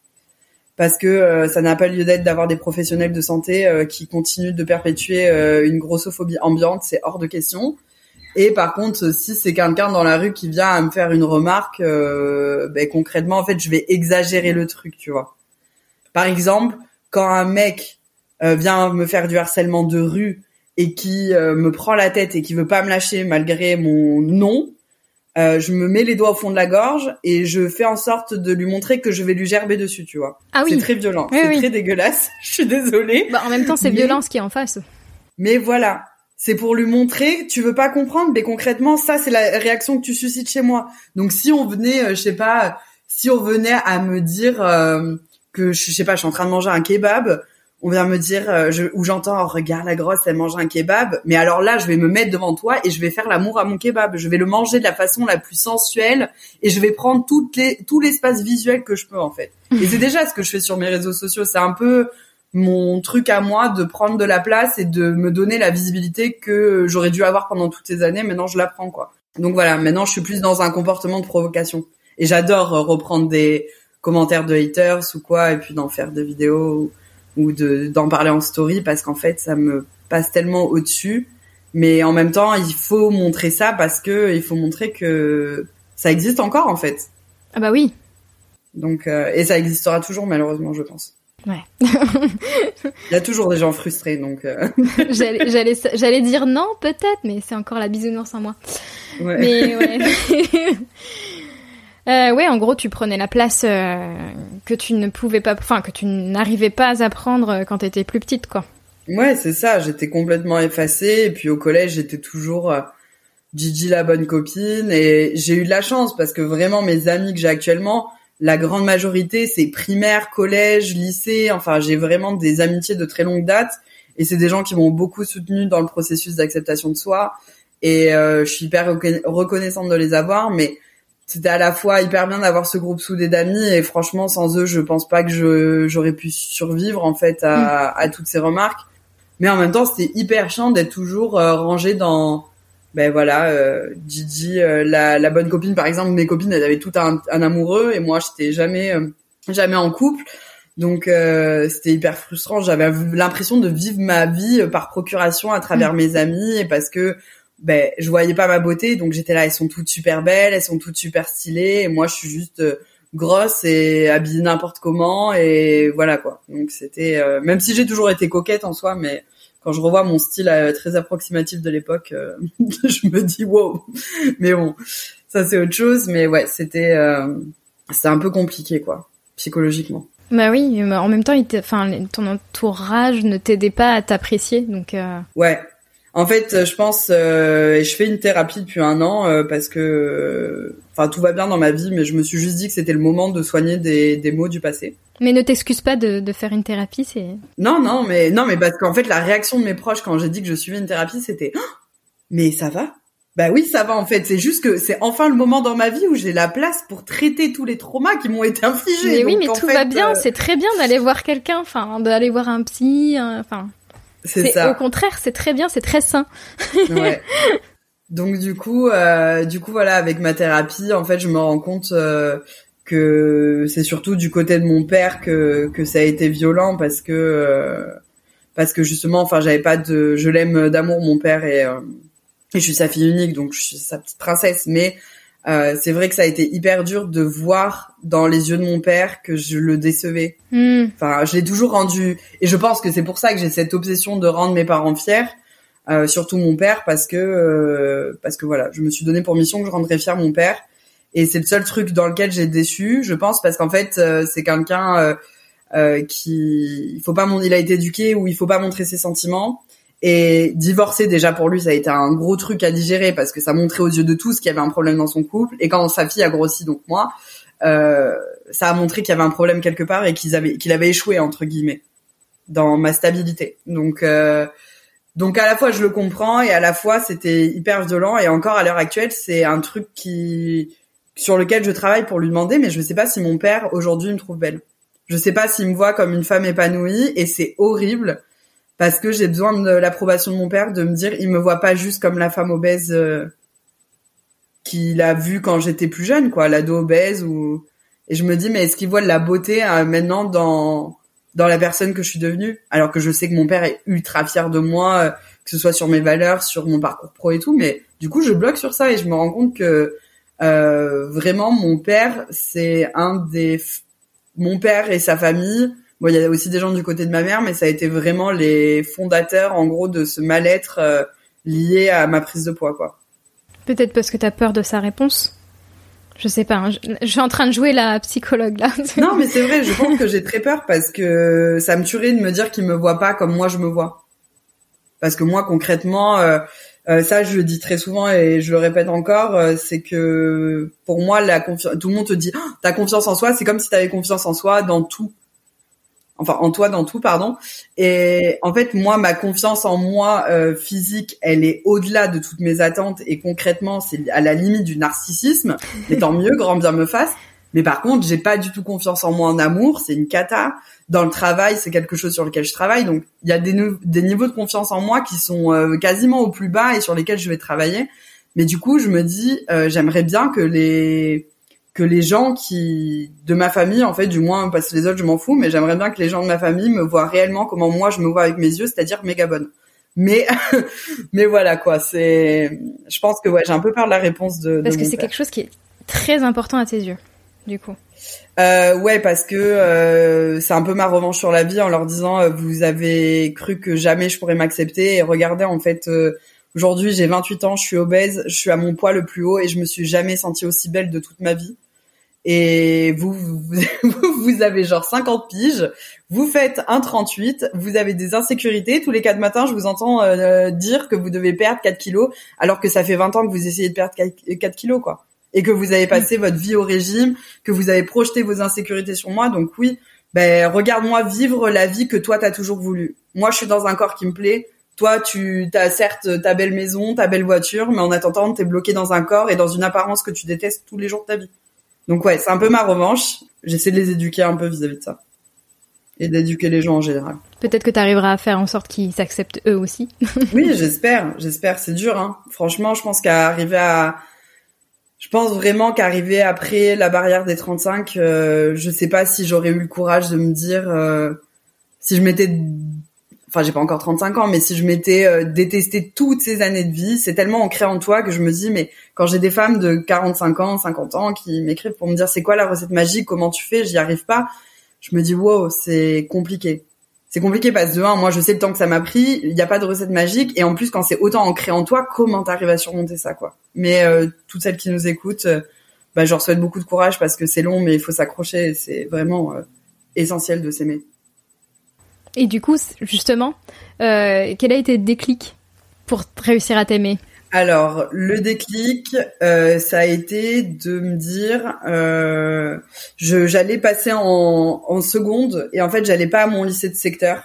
S2: parce que euh, ça n'a pas lieu d'être d'avoir des professionnels de santé euh, qui continuent de perpétuer euh, une grossophobie ambiante, c'est hors de question. Et par contre, si c'est quelqu'un dans la rue qui vient à me faire une remarque, ben, concrètement, en fait, je vais exagérer le truc, tu vois. Par exemple, quand un mec vient me faire du harcèlement de rue et qui euh, me prend la tête et qui veut pas me lâcher malgré mon nom, euh, je me mets les doigts au fond de la gorge et je fais en sorte de lui montrer que je vais lui gerber dessus, tu vois.
S1: Ah oui.
S2: C'est très violent, c'est très dégueulasse. (laughs) je suis désolée.
S1: Bah, en même temps, c'est violence qui est en face.
S2: Mais voilà, c'est pour lui montrer, tu veux pas comprendre, mais concrètement, ça c'est la réaction que tu suscites chez moi. Donc si on venait, euh, je sais pas, si on venait à me dire euh, que je sais pas, je suis en train de manger un kebab, on vient me dire euh, je, où j'entends oh, regarde la grosse elle mange un kebab. Mais alors là je vais me mettre devant toi et je vais faire l'amour à mon kebab. Je vais le manger de la façon la plus sensuelle et je vais prendre toutes les tout l'espace visuel que je peux en fait. (laughs) Et c'est déjà ce que je fais sur mes réseaux sociaux. C'est un peu mon truc à moi de prendre de la place et de me donner la visibilité que j'aurais dû avoir pendant toutes ces années. Maintenant je la prends quoi. Donc voilà maintenant je suis plus dans un comportement de provocation. Et j'adore reprendre des commentaires de haters ou quoi et puis d'en faire des vidéos ou de d'en parler en story parce qu'en fait ça me passe tellement au-dessus. Mais en même temps il faut montrer ça parce que il faut montrer que ça existe encore en fait.
S1: Ah bah oui.
S2: Donc euh, et ça existera toujours malheureusement je pense.
S1: Ouais. (laughs)
S2: Il y a toujours des gens frustrés donc euh... (laughs)
S1: j'allais j'allais j'allais dire non peut-être mais c'est encore la bisounours en moi.
S2: Ouais.
S1: mais ouais (laughs) Euh, ouais, en gros, tu prenais la place euh, que tu ne pouvais pas, enfin que tu n'arrivais pas à prendre euh, quand t'étais plus petite, quoi.
S2: Ouais, c'est ça. J'étais complètement effacée. Et puis au collège, j'étais toujours euh, Gigi la bonne copine. Et j'ai eu de la chance parce que vraiment mes amis que j'ai actuellement, la grande majorité, c'est primaire, collège, lycée. Enfin, j'ai vraiment des amitiés de très longue date. Et c'est des gens qui m'ont beaucoup soutenu dans le processus d'acceptation de soi. Et euh, je suis hyper reconnaissante de les avoir. Mais c'était à la fois hyper bien d'avoir ce groupe soudé d'amis et franchement sans eux je pense pas que je j'aurais pu survivre en fait à, mm. à, toutes ces remarques mais en même temps c'était hyper chiant d'être toujours euh, rangé dans ben voilà euh, Gigi euh, la, la bonne copine par exemple mes copines elles avaient tout un, un amoureux et moi j'étais jamais euh, jamais en couple donc c'était hyper frustrant j'avais l'impression de vivre ma vie par procuration à travers mm. mes amis et parce que ben je voyais pas ma beauté donc j'étais là elles sont toutes super belles elles sont toutes super stylées et moi je suis juste euh, grosse et habillée n'importe comment et voilà quoi. Donc c'était euh, même si j'ai toujours été coquette en soi mais quand je revois mon style euh, très approximatif de l'époque (laughs) je me dis wow. Mais bon ça c'est autre chose mais ouais c'était c'est un peu compliqué quoi psychologiquement.
S1: Bah oui, mais en même temps, enfin, ton entourage ne t'aidait pas à t'apprécier, donc.
S2: Ouais, en fait, je pense, euh, je fais une thérapie depuis un an euh, parce que, enfin, tout va bien dans ma vie, mais je me suis juste dit que c'était le moment de soigner des, des maux du passé.
S1: Mais ne t'excuse pas de, de, faire une thérapie, c'est.
S2: Non, non, mais non, mais parce qu'en fait, la réaction de mes proches quand j'ai dit que je suivais une thérapie, c'était, oh, mais ça va? Bah oui, ça va en fait. C'est juste que c'est enfin le moment dans ma vie où j'ai la place pour traiter tous les traumas qui m'ont été infligés.
S1: Mais oui, mais tout va bien. Euh, c'est très bien d'aller voir quelqu'un, enfin, d'aller voir un psy, enfin.
S2: C'est ça.
S1: Au contraire, c'est très bien, c'est très sain. (laughs)
S2: ouais. Donc du coup, euh, du coup voilà, avec ma thérapie, en fait, je me rends compte euh, que c'est surtout du côté de mon père que que ça a été violent parce que euh, parce que justement, enfin, j'avais pas de, je l'aime d'amour mon père et, et je suis sa fille unique, donc je suis sa petite princesse, mais euh, c'est vrai que ça a été hyper dur de voir dans les yeux de mon père que je le décevais.
S1: Hmm.
S2: Enfin, je l'ai toujours rendu, et je pense que c'est pour ça que j'ai cette obsession de rendre mes parents fiers, euh, surtout mon père, parce que euh, parce que voilà, je me suis donné pour mission que je rendrais fier mon père, et c'est le seul truc dans lequel j'ai déçu, je pense, parce qu'en fait, euh, c'est quelqu'un euh, qui, il faut pas, mon, il a été éduqué où il faut pas montrer ses sentiments. Et divorcer déjà pour lui, ça a été un gros truc à digérer parce que ça montrait aux yeux de tous qu'il y avait un problème dans son couple. Et quand sa fille a grossi, donc moi, euh, ça a montré qu'il y avait un problème quelque part et qu'il avait qu'il avait échoué entre guillemets dans ma stabilité. Donc euh, donc à la fois je le comprends et à la fois c'était hyper violent et encore à l'heure actuelle c'est un truc qui sur lequel je travaille pour lui demander mais je sais pas si mon père aujourd'hui me trouve belle. Je sais pas s'il me voit comme une femme épanouie et c'est horrible parce que j'ai besoin de l'approbation de mon père de me dire il me voit pas juste comme la femme obèse euh, qu'il a vu quand j'étais plus jeune quoi l'ado obèse ou et je me dis mais est-ce qu'il voit de la beauté euh, maintenant dans dans la personne que je suis devenue? Alors que je sais que mon père est ultra fier de moi euh, que ce soit sur mes valeurs sur mon parcours pro et tout mais du coup je bloque sur ça et je me rends compte que euh, vraiment mon père c'est un des mon père et sa famille Bon, il y a aussi des gens du côté de ma mère, mais ça a été vraiment les fondateurs, en gros, de ce mal-être euh, lié à ma prise de poids, quoi.
S1: Peut-être parce que t'as peur de sa réponse? Je sais pas. Hein, je, je, suis en train de jouer la psychologue là. (laughs)
S2: non, mais c'est vrai. Je pense que j'ai très peur parce que ça me tuerait de me dire qu'il me voit pas comme moi je me vois. Parce que moi, concrètement, euh, euh, ça, je le dis très souvent et je le répète encore, euh, c'est que pour moi, la confiance. Tout le monde te dit, oh, t'as confiance en soi. C'est comme si t'avais confiance en soi dans tout enfin en toi dans tout pardon. Et en fait moi ma confiance en moi euh, physique elle est au-delà de toutes mes attentes. Et concrètement c'est à la limite du narcissisme. Mais tant mieux grand bien me fasse. Mais par contre j'ai pas du tout confiance en moi en amour. C'est une cata. Dans le travail c'est quelque chose sur lequel je travaille. Donc il y a des, des niveaux de confiance en moi qui sont euh, quasiment au plus bas et sur lesquels je vais travailler. Mais du coup je me dis euh, j'aimerais bien que les que les gens qui de ma famille en fait du moins parce que les autres je m'en fous mais j'aimerais bien que les gens de ma famille me voient réellement comment moi je me vois avec mes yeux c'est-à-dire méga bonne. Mais (laughs) mais voilà quoi c'est je pense que ouais j'ai un peu peur de la réponse de
S1: parce
S2: de
S1: que c'est quelque chose qui est très important à tes yeux du coup.
S2: Euh, ouais, parce que euh, c'est un peu ma revanche sur la vie en leur disant euh, vous avez cru que jamais je pourrais m'accepter et regardez en fait euh, aujourd'hui j'ai 28 ans, je suis obèse, je suis à mon poids le plus haut et je me suis jamais sentie aussi belle de toute ma vie. Et vous (laughs) vous, vous avez genre 50 piges, vous faites un 38, vous avez des insécurités. Tous les quatre matins, je vous entends euh, dire que vous devez perdre 4 kilos, alors que ça fait 20 ans que vous essayez de perdre 4 kilos, quoi et que vous avez passé votre vie au régime, que vous avez projeté vos insécurités sur moi. Donc oui, ben regarde-moi vivre la vie que toi t'as toujours voulu. Moi, je suis dans un corps qui me plaît. Toi, tu as certes ta belle maison, ta belle voiture, mais en attendant, t'es bloqué dans un corps et dans une apparence que tu détestes tous les jours de ta vie. Donc ouais, c'est un peu ma revanche. J'essaie de les éduquer un peu vis-à-vis de ça et d'éduquer les gens en général.
S1: peut-être que tu arriveras à faire en sorte qu'ils s'acceptent eux aussi (laughs)
S2: Oui, j'espère, j'espère. C'est dur, hein. Franchement, je pense qu'à arriver à je pense vraiment qu'arriver après la barrière des 35, euh, je sais pas si j'aurais eu le courage de me dire euh, si je m'étais enfin j'ai pas encore 35 ans mais si je m'étais euh, détesté toutes ces années de vie, c'est tellement ancré en toi que je me dis mais quand j'ai des femmes de 45 ans, 50 ans qui m'écrivent pour me dire c'est quoi la recette magique, comment tu fais, j'y arrive pas, je me dis wow, c'est compliqué. C'est compliqué parce que de un, moi je sais le temps que ça m'a pris, il n'y a pas de recette magique et en plus quand c'est autant ancré en toi, comment t'arrives à surmonter ça quoi? Mais euh, toutes celles qui nous écoutent, euh, bah, je leur souhaite beaucoup de courage parce que c'est long mais il faut s'accrocher, c'est vraiment euh, essentiel de s'aimer.
S1: Et du coup, justement, euh, quel a été le déclic pour réussir à t'aimer?
S2: Alors, le déclic, euh, ça a été de me dire, euh, j'allais passer en, seconde et en fait, j'allais pas à mon lycée de secteur.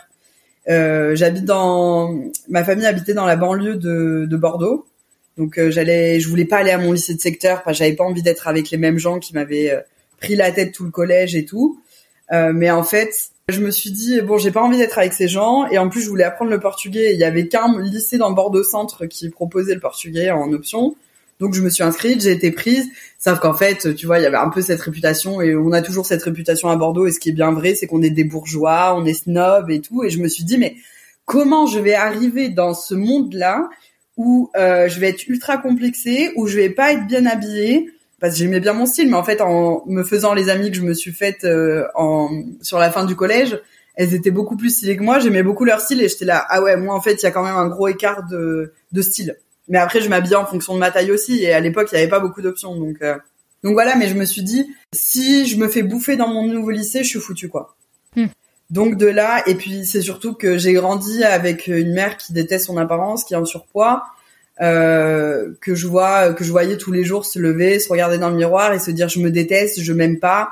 S2: J'habite dans, ma famille habitait dans la banlieue de, de Bordeaux, donc j'allais, je voulais pas aller à mon lycée de secteur parce que j'avais pas envie d'être avec les mêmes gens qui m'avaient pris la tête tout le collège et tout. Mais en fait, je me suis dit bon, j'ai pas envie d'être avec ces gens et en plus je voulais apprendre le portugais. Il y avait qu'un lycée dans Bordeaux Centre qui proposait le portugais en option. Donc je me suis inscrite, j'ai été prise. Sauf qu'en fait, tu vois, il y avait un peu cette réputation et on a toujours cette réputation à Bordeaux. Et ce qui est bien vrai, c'est qu'on est des bourgeois, on est snob et tout. Et je me suis dit mais comment je vais arriver dans ce monde-là où euh, je vais être ultra complexée, où je vais pas être bien habillée parce que j'aimais bien mon style, mais en fait, en me faisant les amis que je me suis faites euh, en sur la fin du collège, elles étaient beaucoup plus stylées que moi. J'aimais beaucoup leur style et j'étais là, ah ouais, moi en fait, il y a quand même un gros écart de de style. Mais après, je m'habillais en fonction de ma taille aussi, et à l'époque, il n'y avait pas beaucoup d'options, donc euh, donc voilà. Mais je me suis dit, si je me fais bouffer dans mon nouveau lycée, je suis foutu quoi.
S1: Hmm.
S2: Donc de là, et puis c'est surtout que j'ai grandi avec une mère qui déteste son apparence, qui est en surpoids, euh, que je vois, que je voyais tous les jours se lever, se regarder dans le miroir et se dire je me déteste, je m'aime pas.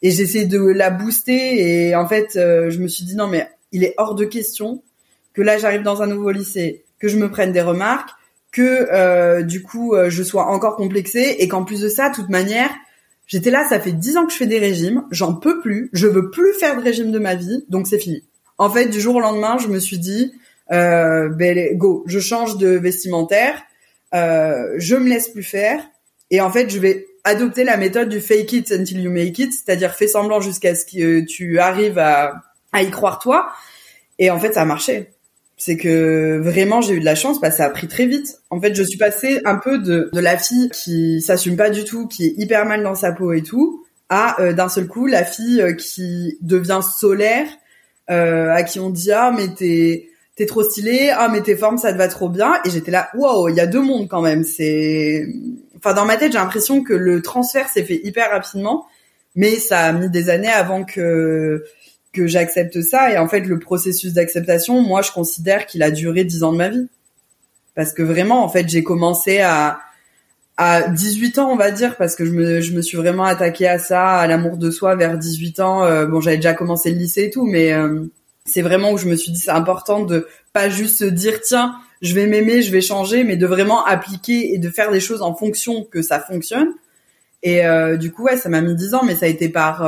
S2: Et j'essaie de la booster et en fait euh, je me suis dit non mais il est hors de question que là j'arrive dans un nouveau lycée, que je me prenne des remarques, que euh, du coup euh, je sois encore complexée et qu'en plus de ça, de toute manière, j'étais là, ça fait dix ans que je fais des régimes, j'en peux plus, je veux plus faire de régime de ma vie, donc c'est fini. En fait, du jour au lendemain, je me suis dit, euh, ben, go, je change de vestimentaire, euh, je me laisse plus faire, et en fait, je vais adopter la méthode du fake it until you make it, c'est-à-dire fais semblant jusqu'à ce que tu arrives à, à y croire toi. Et en fait, ça a marché c'est que vraiment j'ai eu de la chance parce que ça a pris très vite. En fait, je suis passée un peu de, de la fille qui s'assume pas du tout, qui est hyper mal dans sa peau et tout, à euh, d'un seul coup la fille euh, qui devient solaire, euh, à qui on dit ah mais t'es t'es trop stylée, ah mais tes formes ça te va trop bien et j'étais là waouh il y a deux mondes quand même. C'est enfin dans ma tête j'ai l'impression que le transfert s'est fait hyper rapidement, mais ça a mis des années avant que que j'accepte ça. Et en fait, le processus d'acceptation, moi, je considère qu'il a duré dix ans de ma vie. Parce que vraiment, en fait, j'ai commencé à, à 18 ans, on va dire, parce que je me, je me suis vraiment attaquée à ça, à l'amour de soi vers 18 ans. Euh, bon, j'avais déjà commencé le lycée et tout, mais euh, c'est vraiment où je me suis dit c'est important de pas juste se dire tiens, je vais m'aimer, je vais changer, mais de vraiment appliquer et de faire des choses en fonction que ça fonctionne. Et euh, du coup, ouais, ça m'a mis 10 ans, mais ça a été par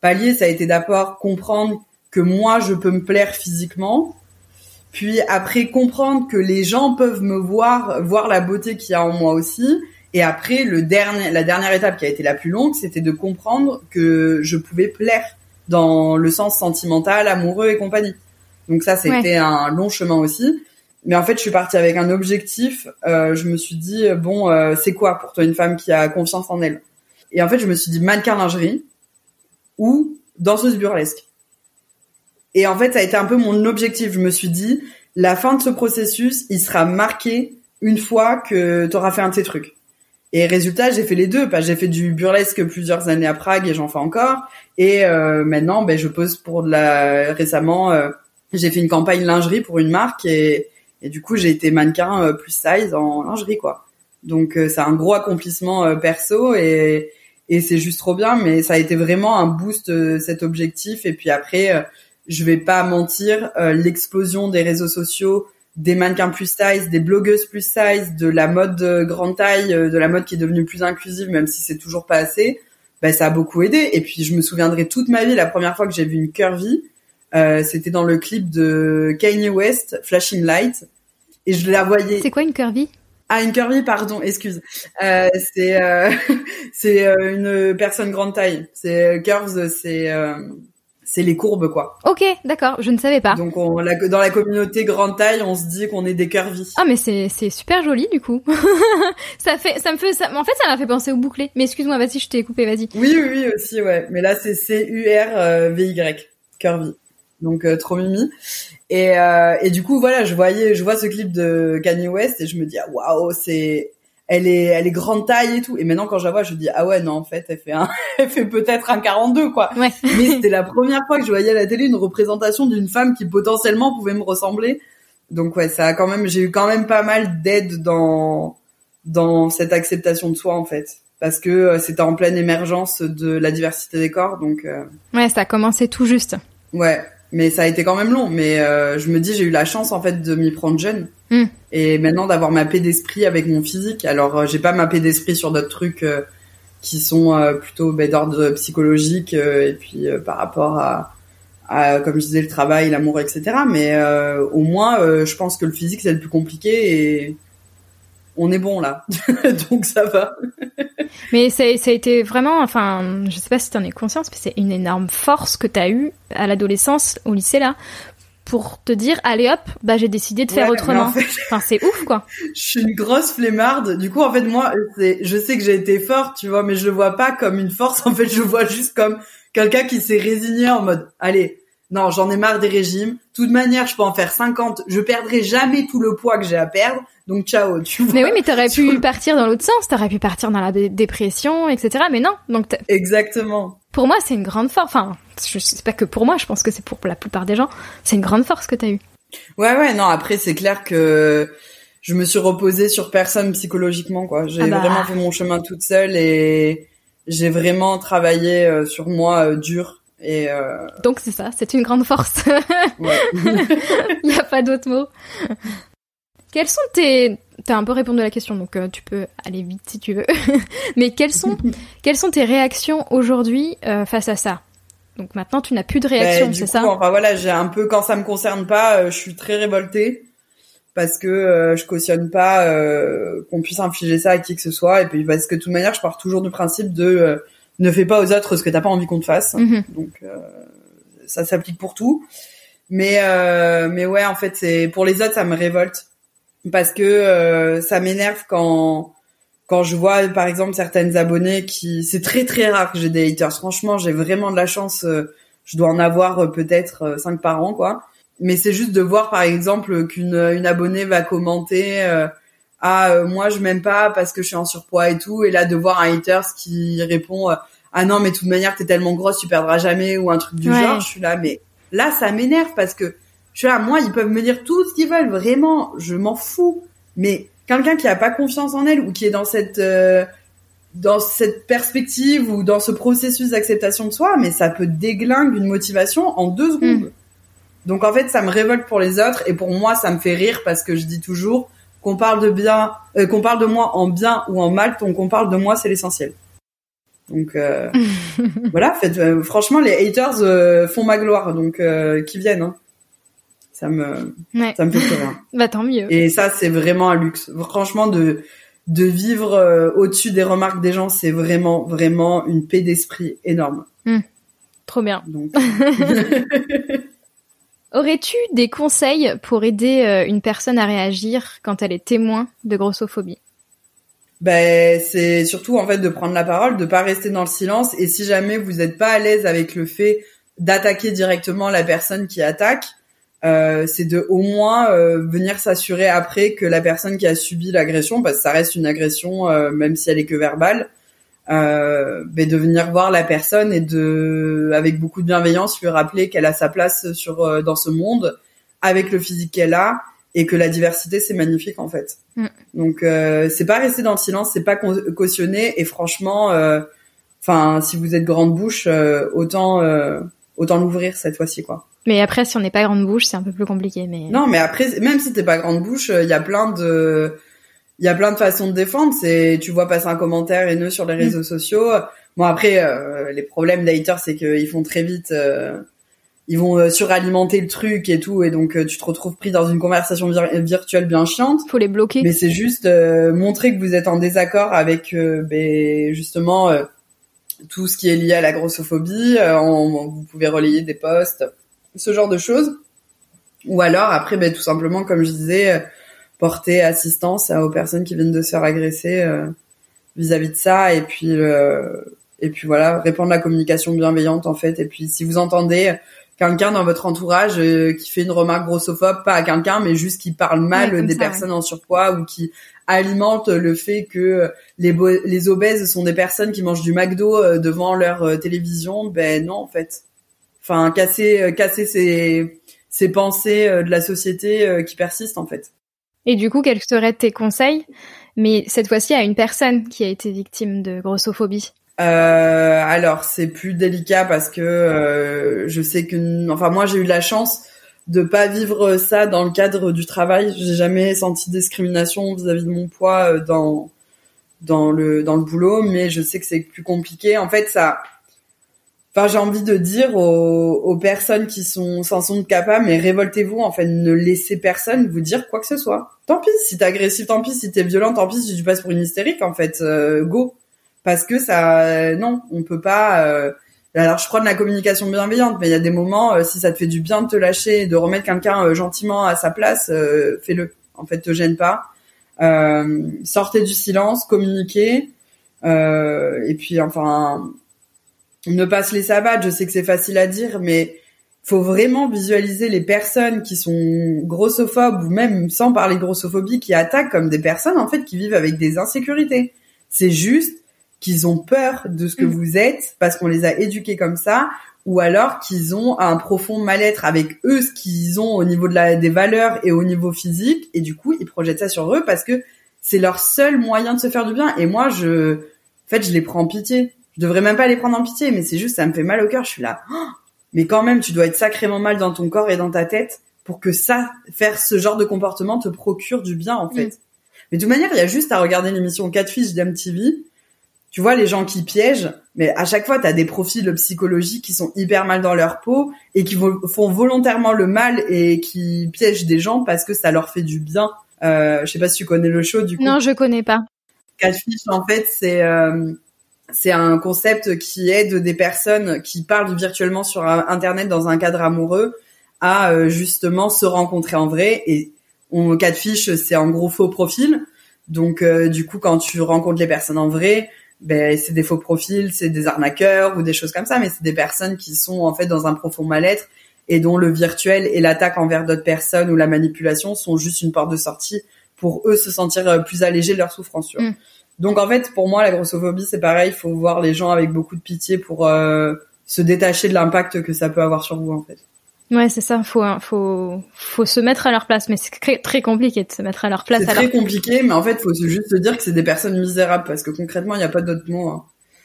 S2: palier, ça a été d'abord comprendre que moi, je peux me plaire physiquement. Puis après, comprendre que les gens peuvent me voir, voir la beauté qu'il y a en moi aussi. Et après, le dernier, la dernière étape qui a été la plus longue, c'était de comprendre que je pouvais plaire dans le sens sentimental, amoureux et compagnie. Donc ça, c'était un long chemin aussi. Mais en fait, je suis partie avec un objectif. Euh, je me suis dit, bon, euh, c'est quoi pour toi une femme qui a confiance en elle? Et en fait, je me suis dit mannequin lingerie ou danseuse burlesque. Et en fait, ça a été un peu mon objectif. Je me suis dit, la fin de ce processus, il sera marqué une fois que tu auras fait un de ces trucs. Et résultat, j'ai fait les deux. Parce j'ai fait du burlesque plusieurs années à Prague et j'en fais encore. Et euh, maintenant, ben, je pose pour de la. Récemment, euh, j'ai fait une campagne lingerie pour une marque et, du coup, j'ai été mannequin euh, plus size en lingerie, quoi. Donc, c'est un gros accomplissement perso et et c'est juste trop bien. Mais ça a été vraiment un boost cet objectif. Et puis après, je vais pas mentir, l'explosion des réseaux sociaux, des mannequins plus size, des blogueuses plus size, de la mode grande taille, de la mode qui est devenue plus inclusive, même si c'est toujours pas assez. Ben, ça a beaucoup aidé. Et puis je me souviendrai toute ma vie la première fois que j'ai vu une curvy, euh, c'était dans le clip de Kanye West, Flashing Light, et je la voyais.
S1: C'est quoi une curvy?
S2: Ah, une curvy, pardon, excuse. Euh, c'est euh, (laughs) c'est euh, une personne grande taille. C'est curves, c'est c'est les courbes quoi.
S1: Ok, d'accord, je ne savais pas.
S2: Donc on, dans la communauté grande taille, on se dit qu'on est des curvy.
S1: Ah mais c'est c'est super joli du coup. (laughs) ça fait ça me fait ça, en fait ça m'a fait penser au bouclé. Mais excuse-moi, vas-y, je t'ai coupé, vas-y.
S2: Oui oui oui aussi ouais. Mais là c'est C U R V Y curvy. Donc trop mimi. Et, euh, et du coup, voilà, je voyais, je vois ce clip de Kanye West et je me dis, ah, waouh, c'est, elle est, elle est grande taille et tout. Et maintenant, quand je la vois, je dis, ah ouais, non, en fait, elle fait un, (laughs) elle fait peut-être un 42, quoi.
S1: Ouais.
S2: Mais c'était la première fois que je voyais à la télé une représentation d'une femme qui potentiellement pouvait me ressembler. Donc ouais, ça a quand même, j'ai eu quand même pas mal d'aide dans, dans cette acceptation de soi, en fait. Parce que euh, c'était en pleine émergence de la diversité des corps, donc. Euh...
S1: Ouais, ça a commencé tout juste.
S2: Ouais, mais ça a été quand même long. Mais euh, je me dis, j'ai eu la chance en fait de m'y prendre jeune.
S1: Mm.
S2: Et maintenant d'avoir ma paix d'esprit avec mon physique. Alors euh, j'ai pas ma paix d'esprit sur d'autres trucs euh, qui sont plutôt ben, d'ordre psychologique et puis par rapport à, à, comme je disais, le travail, l'amour, etc. Mais au moins, je pense que le physique c'est le plus compliqué et on est bon là, (laughs) donc ça va.
S1: mais ça, ça a été vraiment, enfin, je sais pas si tu en es conscience, mais c'est une énorme force que tu as eue à l'adolescence, au lycée là, pour te dire allez hop, bah j'ai décidé de faire autrement. (laughs) Enfin c'est ouf quoi. (laughs)
S2: je suis une grosse flemmarde. Du coup en fait moi je sais que j'ai été forte, tu vois, mais je le vois pas comme une force. En fait je le vois juste comme quelqu'un qui s'est résigné en mode allez non j'en ai marre des régimes. De toute manière je peux en faire 50, je perdrai jamais tout le poids que j'ai à perdre. Donc ciao, tu vois.
S1: Mais oui, mais t'aurais pu partir dans l'autre sens, t'aurais pu partir dans la dépression, etc. Mais non, donc
S2: exactement.
S1: Pour moi, c'est une grande force. Enfin, je sais pas que pour moi, je pense que c'est pour la plupart des gens. C'est une grande force que t'as eu.
S2: Ouais, ouais, non. Après, c'est clair que je me suis reposée sur personne psychologiquement, quoi. J'ai ah bah. vraiment fait mon chemin toute seule et j'ai vraiment travaillé euh, sur moi euh, dur. Et euh...
S1: Donc c'est ça, c'est une grande force. (laughs) Il n'y a pas d'autre mot. Quels sont tes... T'as un peu répondu à la question, donc euh, tu peux aller vite si tu veux. (laughs) Mais quelles sont, (laughs) quelles sont tes réactions aujourd'hui euh, face à ça? Donc maintenant, tu n'as plus de réaction,
S2: ben,
S1: c'est ça?
S2: Enfin voilà, j'ai un peu quand ça me concerne pas, euh, je suis très révoltée parce que je cautionne pas qu'on puisse infliger ça à qui que ce soit. Et puis parce que de toute manière, je pars toujours du principe de ne fais pas aux autres ce que t'as pas envie qu'on te fasse. Mhm. Donc ça s'applique pour tout. Mais mais ouais, en fait, c'est pour les autres, ça me révolte parce que euh, ça m'énerve quand quand je vois par exemple certaines abonnées qui c'est très très rare que j'ai des haters. Franchement j'ai vraiment de la chance euh, je dois en avoir euh, peut-être cinq par an quoi. Mais c'est juste de voir par exemple qu'une une abonnée va commenter ah moi je m'aime pas parce que je suis en surpoids et tout et là de voir un haters qui répond ah non mais de toute manière t'es tellement grosse tu perdras jamais ou un truc du genre je suis là mais là ça m'énerve parce que je suis là, moi, ils peuvent me dire tout ce qu'ils veulent, vraiment, je m'en fous. Mais quelqu'un qui a pas confiance en elle ou qui est dans cette euh, dans cette perspective ou dans ce processus d'acceptation de soi, mais ça peut déglinguer une motivation en deux secondes. Mm. Donc en fait, ça me révolte pour les autres et pour moi, ça me fait rire parce que je dis toujours qu'on parle de bien, euh, qu'on parle de moi en bien ou en mal, donc qu'on parle de moi, c'est l'essentiel. Donc euh, (laughs) voilà, fait, franchement, les haters font ma gloire, donc qui viennent. Hein ça me ça me fait très bien. (laughs)
S1: bah tant mieux.
S2: Et ça c'est vraiment un luxe. Franchement de de vivre euh, au-dessus des remarques des gens, c'est vraiment vraiment une paix d'esprit énorme.
S1: Hmm. Trop bien. (laughs) (laughs) Aurais-tu des conseils pour aider euh, une personne à réagir quand elle est témoin de grossophobie?
S2: Ben c'est surtout en fait de prendre la parole, de pas rester dans le silence et si jamais vous n'êtes pas à l'aise avec le fait d'attaquer directement la personne qui attaque, euh, c'est de au moins euh, venir s'assurer après que la personne qui a subi l'agression, parce que ça reste une agression euh, même si elle est que verbale, euh, ben de venir voir la personne et de, avec beaucoup de bienveillance, lui rappeler qu'elle a sa place sur dans ce monde avec le physique qu'elle a et que la diversité c'est magnifique en fait. Mm. Donc c'est pas rester dans le silence, c'est pas cautionner et franchement, enfin si vous êtes grande bouche, autant autant l'ouvrir cette fois-ci quoi.
S1: Mais après, si on n'est pas grande bouche, c'est un peu plus compliqué. Mais
S2: non, mais après, même si t'es pas grande bouche, il y a plein de, il y a plein de façons de défendre. C'est, tu vois passer un commentaire haineux sur les mm. réseaux sociaux. Bon après, euh, les problèmes d'haters, c'est qu'ils font très vite, euh, ils vont euh, suralimenter le truc et tout, et donc tu te retrouves pris dans une conversation virtuelle bien chiante.
S1: Faut les bloquer.
S2: Mais c'est juste montrer que vous êtes en désaccord avec, ben, justement, tout ce qui est lié à la grossophobie. vous pouvez relayer des posts ce genre de choses. Ou alors après, ben, tout simplement, comme je disais, euh, porter assistance aux personnes qui viennent de se faire agresser euh, vis-à-vis de ça, et puis euh, et puis voilà, répondre la communication bienveillante en fait. Et puis si vous entendez quelqu'un dans votre entourage qui fait une remarque grossophobe, pas à quelqu'un, mais juste qui parle mal des personnes en surpoids ou qui alimente le fait que les, les obèses sont des personnes qui mangent du McDo devant leur télévision, ben non en fait enfin casser euh, casser ces ces pensées euh, de la société euh, qui persistent en fait.
S1: Et du coup, quels seraient tes conseils, mais cette fois-ci à une personne qui a été victime de grossophobie?
S2: Euh, Alors c'est plus délicat parce que je sais que, enfin moi j'ai eu la chance de pas vivre ça dans le cadre du travail. J'ai jamais senti discrimination vis-à-vis de mon poids dans dans le dans le boulot, mais je sais que c'est plus compliqué. En fait, ça Enfin, j'ai envie de dire aux, personnes qui sont sans sont capables, mais révoltez-vous. En fait, ne laissez personne vous dire quoi que ce soit. Tant pis si t'es agressif, tant pis si t'es violent, tant pis si tu passes pour une hystérique. En fait, euh, go. Parce que ça, non, on peut pas. Euh, alors je prends de la communication bienveillante, mais il y a des moments, euh, si ça te fait du bien de te lâcher, et de remettre quelqu'un euh, gentiment à sa place, euh, fais-le. En fait, te gêne pas. sortez du silence, communiquez, et puis enfin, ne pas se laisser abattre. Je sais que c'est facile à dire, mais faut vraiment visualiser les personnes qui sont grossophobes ou même sans parler grossophobie qui attaquent comme des personnes en fait qui vivent avec des insécurités. C'est juste qu'ils ont peur de ce que mm. vous êtes parce qu'on les a éduqués comme ça ou alors qu'ils ont un profond mal-être avec eux ce qu'ils ont au niveau de la des valeurs et au niveau physique et du coup ils projettent ça sur eux parce que c'est leur seul moyen de se faire du bien et moi je en fait je les prends en pitié je devrais même pas les prendre en pitié mais c'est juste ça me fait mal au cœur je suis là oh mais quand même tu dois être sacrément mal dans ton corps et dans ta tête pour que ça faire ce genre de comportement te procure du bien en fait mm. mais de toute manière il y a juste à regarder l'émission 4 fiches d'MTV tu vois les gens qui piègent, mais à chaque fois tu as des profils psychologiques qui sont hyper mal dans leur peau et qui font volontairement le mal et qui piègent des gens parce que ça leur fait du bien. Euh, je sais pas si tu connais le show du coup.
S1: Non, je connais pas.
S2: Catfish en fait c'est euh, c'est un concept qui aide des personnes qui parlent virtuellement sur internet dans un cadre amoureux à euh, justement se rencontrer en vrai et on catfish c'est en gros faux profil. Donc euh, du coup quand tu rencontres les personnes en vrai, ben c'est des faux profils, c'est des arnaqueurs ou des choses comme ça, mais c'est des personnes qui sont en fait dans un profond mal-être et dont le virtuel et l'attaque envers d'autres personnes ou la manipulation sont juste une porte de sortie pour eux se sentir euh, plus allégés de leur souffrance. Mm. Donc en fait, pour moi, la grossophobie, c'est pareil, il faut voir les gens avec beaucoup de pitié pour euh, se détacher de l'impact que ça peut avoir sur vous en fait.
S1: Ouais, c'est ça. Faut, faut, faut se mettre à leur place, mais c'est très, compliqué de se mettre à leur place.
S2: C'est très compliqué, mais en fait, faut juste se dire que c'est des personnes misérables parce que concrètement, il n'y a pas d'autre mot. Hein.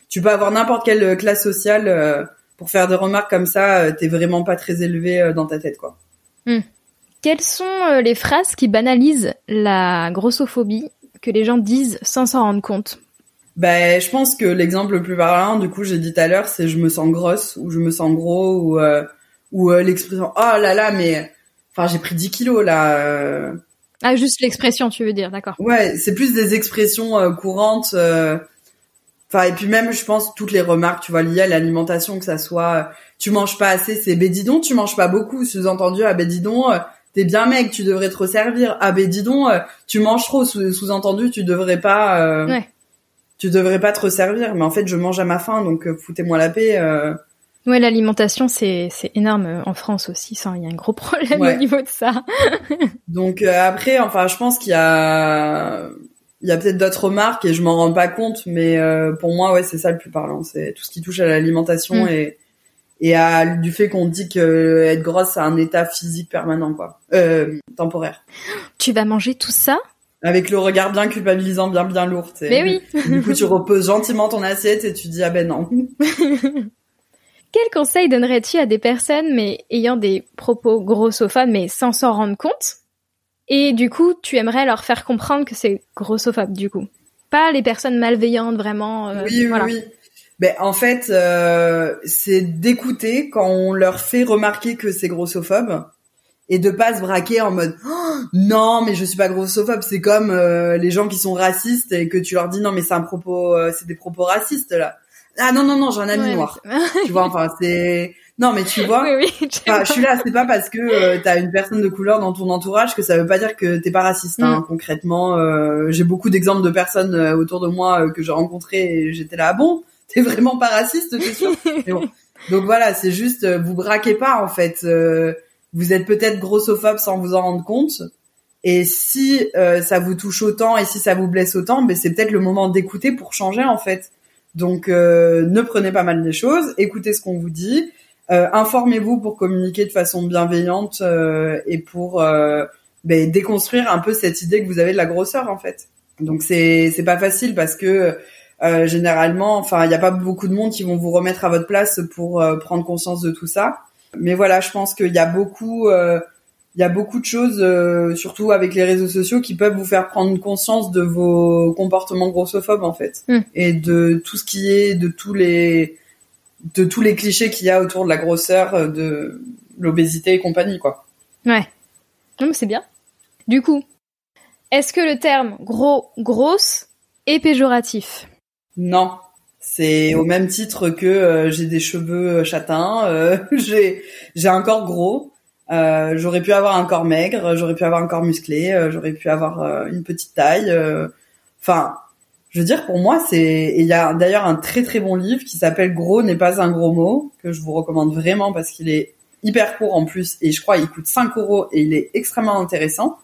S2: Tu peux avoir n'importe quelle euh, classe sociale euh, pour faire des remarques comme ça. Euh, t'es vraiment pas très élevé dans ta tête, quoi.
S1: Hmm. Quelles sont les phrases qui banalisent la grossophobie que les gens disent sans s'en rendre compte?
S2: Ben, je pense que l'exemple le plus parlant, du coup, j'ai dit tout à l'heure, c'est je me sens grosse ou je me sens gros ou ou euh, l'expression oh là là mais enfin j'ai pris 10 kilos là euh.
S1: ah juste l'expression tu veux dire d'accord.
S2: Ouais c'est plus des expressions euh, courantes enfin et puis même je pense toutes les remarques tu vois liées à l'alimentation que ça soit tu manges pas assez c'est bédidon tu manges pas beaucoup sous-entendu ah bédidon t'es bien mec tu devrais te resservir ah bédidon tu manges trop sous-entendu tu devrais pas ouais. tu devrais pas te resservir. Mais en fait je mange à ma faim donc foutez-moi la paix
S1: Ouais, l'alimentation, c'est, c'est énorme euh, en France aussi. Ça, il y a un gros problème au niveau de ça. (laughs)
S2: Donc euh, après, enfin, je pense qu'il y a, il y a peut-être d'autres marques et je m'en rends pas compte, mais euh, pour moi, ouais, c'est ça le plus parlant. C'est tout ce qui touche à l'alimentation mm. et et à du fait qu'on dit que être grosse, c'est un état physique permanent, quoi, euh, temporaire.
S1: Tu vas manger tout ça?
S2: Avec le regard bien culpabilisant, bien bien lourd.
S1: Mais oui.
S2: du coup, tu reposes gentiment ton assiette et tu dis ah ben non. (laughs)
S1: Quel conseil donnerais-tu à des personnes mais ayant des propos grossophobes mais sans s'en rendre compte? Et du coup, tu aimerais leur faire comprendre que c'est grossophobe du coup, pas les personnes malveillantes vraiment.
S2: Euh, oui, oui, oui. Ben, en fait, euh, c'est d'écouter quand on leur fait remarquer que c'est grossophobe et de pas se braquer en mode oh, non mais je suis pas grossophobe c'est comme euh, les gens qui sont racistes et que tu leur dis non mais c'est un propos c'est des propos racistes là ah non non non, j'ai un ami noir. tu vois, enfin c'est non mais tu (laughs) vois, oui, oui, je suis là, c'est pas parce que euh, t'as une personne de couleur dans ton entourage que ça veut pas dire que t'es pas raciste. Hein, mm. Concrètement, euh, j'ai beaucoup d'exemples de personnes euh, autour de moi euh, que j'ai rencontrées et j'étais là, ah bon, t'es vraiment pas raciste, t'es sûr? (laughs) Bon. Donc voilà, c'est juste, vous braquez pas en fait. vous êtes peut-être grossophobe sans vous en rendre compte. Et si ça vous touche autant et si ça vous blesse autant, ben c'est peut-être le moment d'écouter pour changer en fait. Donc euh, ne prenez pas mal des choses, écoutez ce qu'on vous dit, euh, informez-vous pour communiquer de façon bienveillante euh, et pour ben, déconstruire un peu cette idée que vous avez de la grosseur en fait. Donc c'est c'est pas facile parce que généralement, enfin il n'y a pas beaucoup de monde qui vont vous remettre à votre place pour prendre conscience de tout ça. Mais voilà, je pense qu'il y a beaucoup il y a beaucoup de choses, euh, surtout avec les réseaux sociaux, qui peuvent vous faire prendre conscience de vos comportements grossophobes en fait, hmm. et de tout ce qui est, de tous les, de tous les clichés qu'il y a autour de la grosseur, euh, de l'obésité et compagnie quoi.
S1: Ouais, c'est bien. Du coup, est-ce que le terme gros, grosse est péjoratif?
S2: Non. C'est au même titre que euh, j'ai des cheveux châtains, euh, (laughs) j'ai j'ai un corps gros. Euh, j'aurais pu avoir un corps maigre, j'aurais pu avoir un corps musclé, j'aurais pu avoir une petite taille. Enfin, je veux dire, pour moi, c'est. Il y a d'ailleurs un très très bon livre qui s'appelle Gros n'est pas un gros mot que je vous recommande vraiment parce qu'il est hyper court en plus et je crois il coûte 5 euros et il est extrêmement intéressant.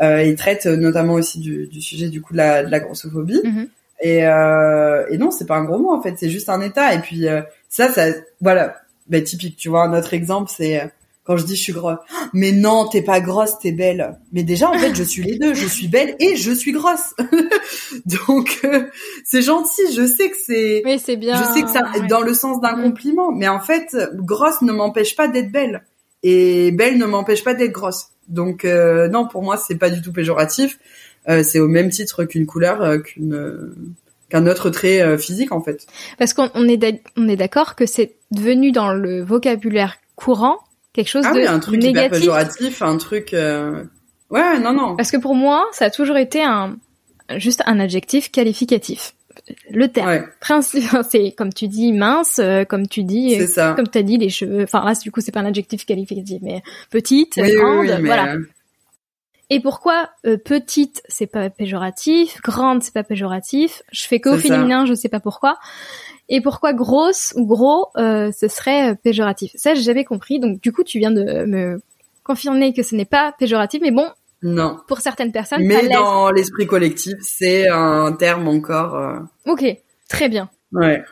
S2: Euh, il traite notamment aussi du, du, sujet du coup de la, de la grossophobie. Mhm. Et, euh, et non, c'est pas un gros mot en fait, c'est juste un état. Et puis euh, ça, ça, voilà, bah, typique. Tu vois, un autre exemple, c'est euh, quand je dis je suis grosse. Mais non, t'es pas grosse, t'es belle. Mais déjà, en fait, je suis les deux. Je suis belle et je suis grosse. (laughs) Donc, euh, c'est gentil. Je sais que c'est.
S1: Oui, c'est bien.
S2: Je sais que ça, dans le sens d'un compliment. Mais en fait, grosse ne m'empêche pas d'être belle. Et belle ne m'empêche pas d'être grosse. Donc, euh, non, pour moi, c'est pas du tout péjoratif. Euh, c'est au même titre qu'une couleur, qu'une qu'un autre trait physique en fait.
S1: Parce qu'on est on est d'accord que c'est devenu dans le vocabulaire courant quelque chose ah de oui,
S2: un truc
S1: négatif.
S2: péjoratif, un truc. Euh... Ouais, non, non.
S1: Parce que pour moi, ça a toujours été un juste un adjectif qualificatif. Le terme principal, (laughs) c'est comme tu dis mince, euh, comme tu dis,
S2: euh, ça.
S1: comme tu as dit les cheveux. Enfin là, du coup, c'est pas un adjectif qualificatif, mais petite, grande, voilà. Euh, Et pourquoi petite c'est pas péjoratif, grande c'est pas péjoratif? Je fais qu'au féminin, je sais pas pourquoi et pourquoi grosse ou gros euh, ce serait euh, péjoratif? Ça, j'ai jamais compris. Donc du coup, tu viens de me confirmer que ce n'est pas péjoratif, mais bon.
S2: Non.
S1: Pour certaines personnes.
S2: Mais dans l'esprit collectif, c'est un terme encore. Euh...
S1: Ok, très bien.
S2: Ouais.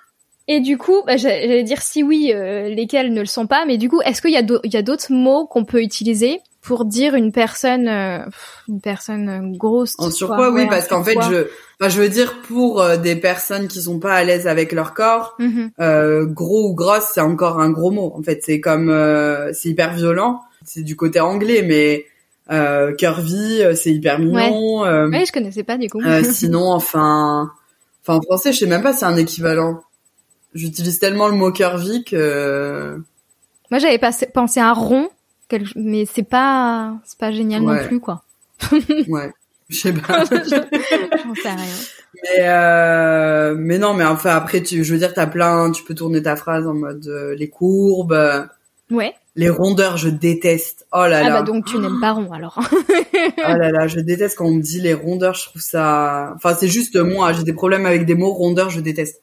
S1: Et du coup, bah, j'allais dire si oui, euh, lesquels ne le sont pas, mais du coup, est-ce qu'il y a d'autres mots qu'on peut utiliser? Pour dire une personne euh, une personne grosse
S2: en surpoids oui parce qu'en fait je enfin, je veux dire pour euh, des personnes qui sont pas à l'aise avec leur corps mm-hmm. euh, gros ou grosse c'est encore un gros mot. En fait c'est comme euh, c'est hyper violent. C'est du côté anglais mais euh, curvy c'est hyper mignon
S1: ouais. ouais je connaissais pas du coup. (laughs)
S2: Sinon enfin enfin en français je sais même pas si c'est un équivalent. J'utilise tellement le mot curvy que
S1: moi j'avais pensé à rond mais c'est pas c'est pas génial non plus quoi. (laughs)
S2: ouais, je sais pas. (laughs)
S1: J'en sais rien.
S2: Mais euh, mais non, mais enfin après tu je veux dire t'as plein, tu peux tourner ta phrase en mode euh, les courbes.
S1: Ouais.
S2: Les rondeurs, je déteste. Oh là là.
S1: Ah bah donc tu n'aimes pas rond alors. (laughs)
S2: oh là là, je déteste quand on me dit les rondeurs, je trouve ça enfin c'est juste moi, j'ai des problèmes avec des mots rondeurs, je déteste.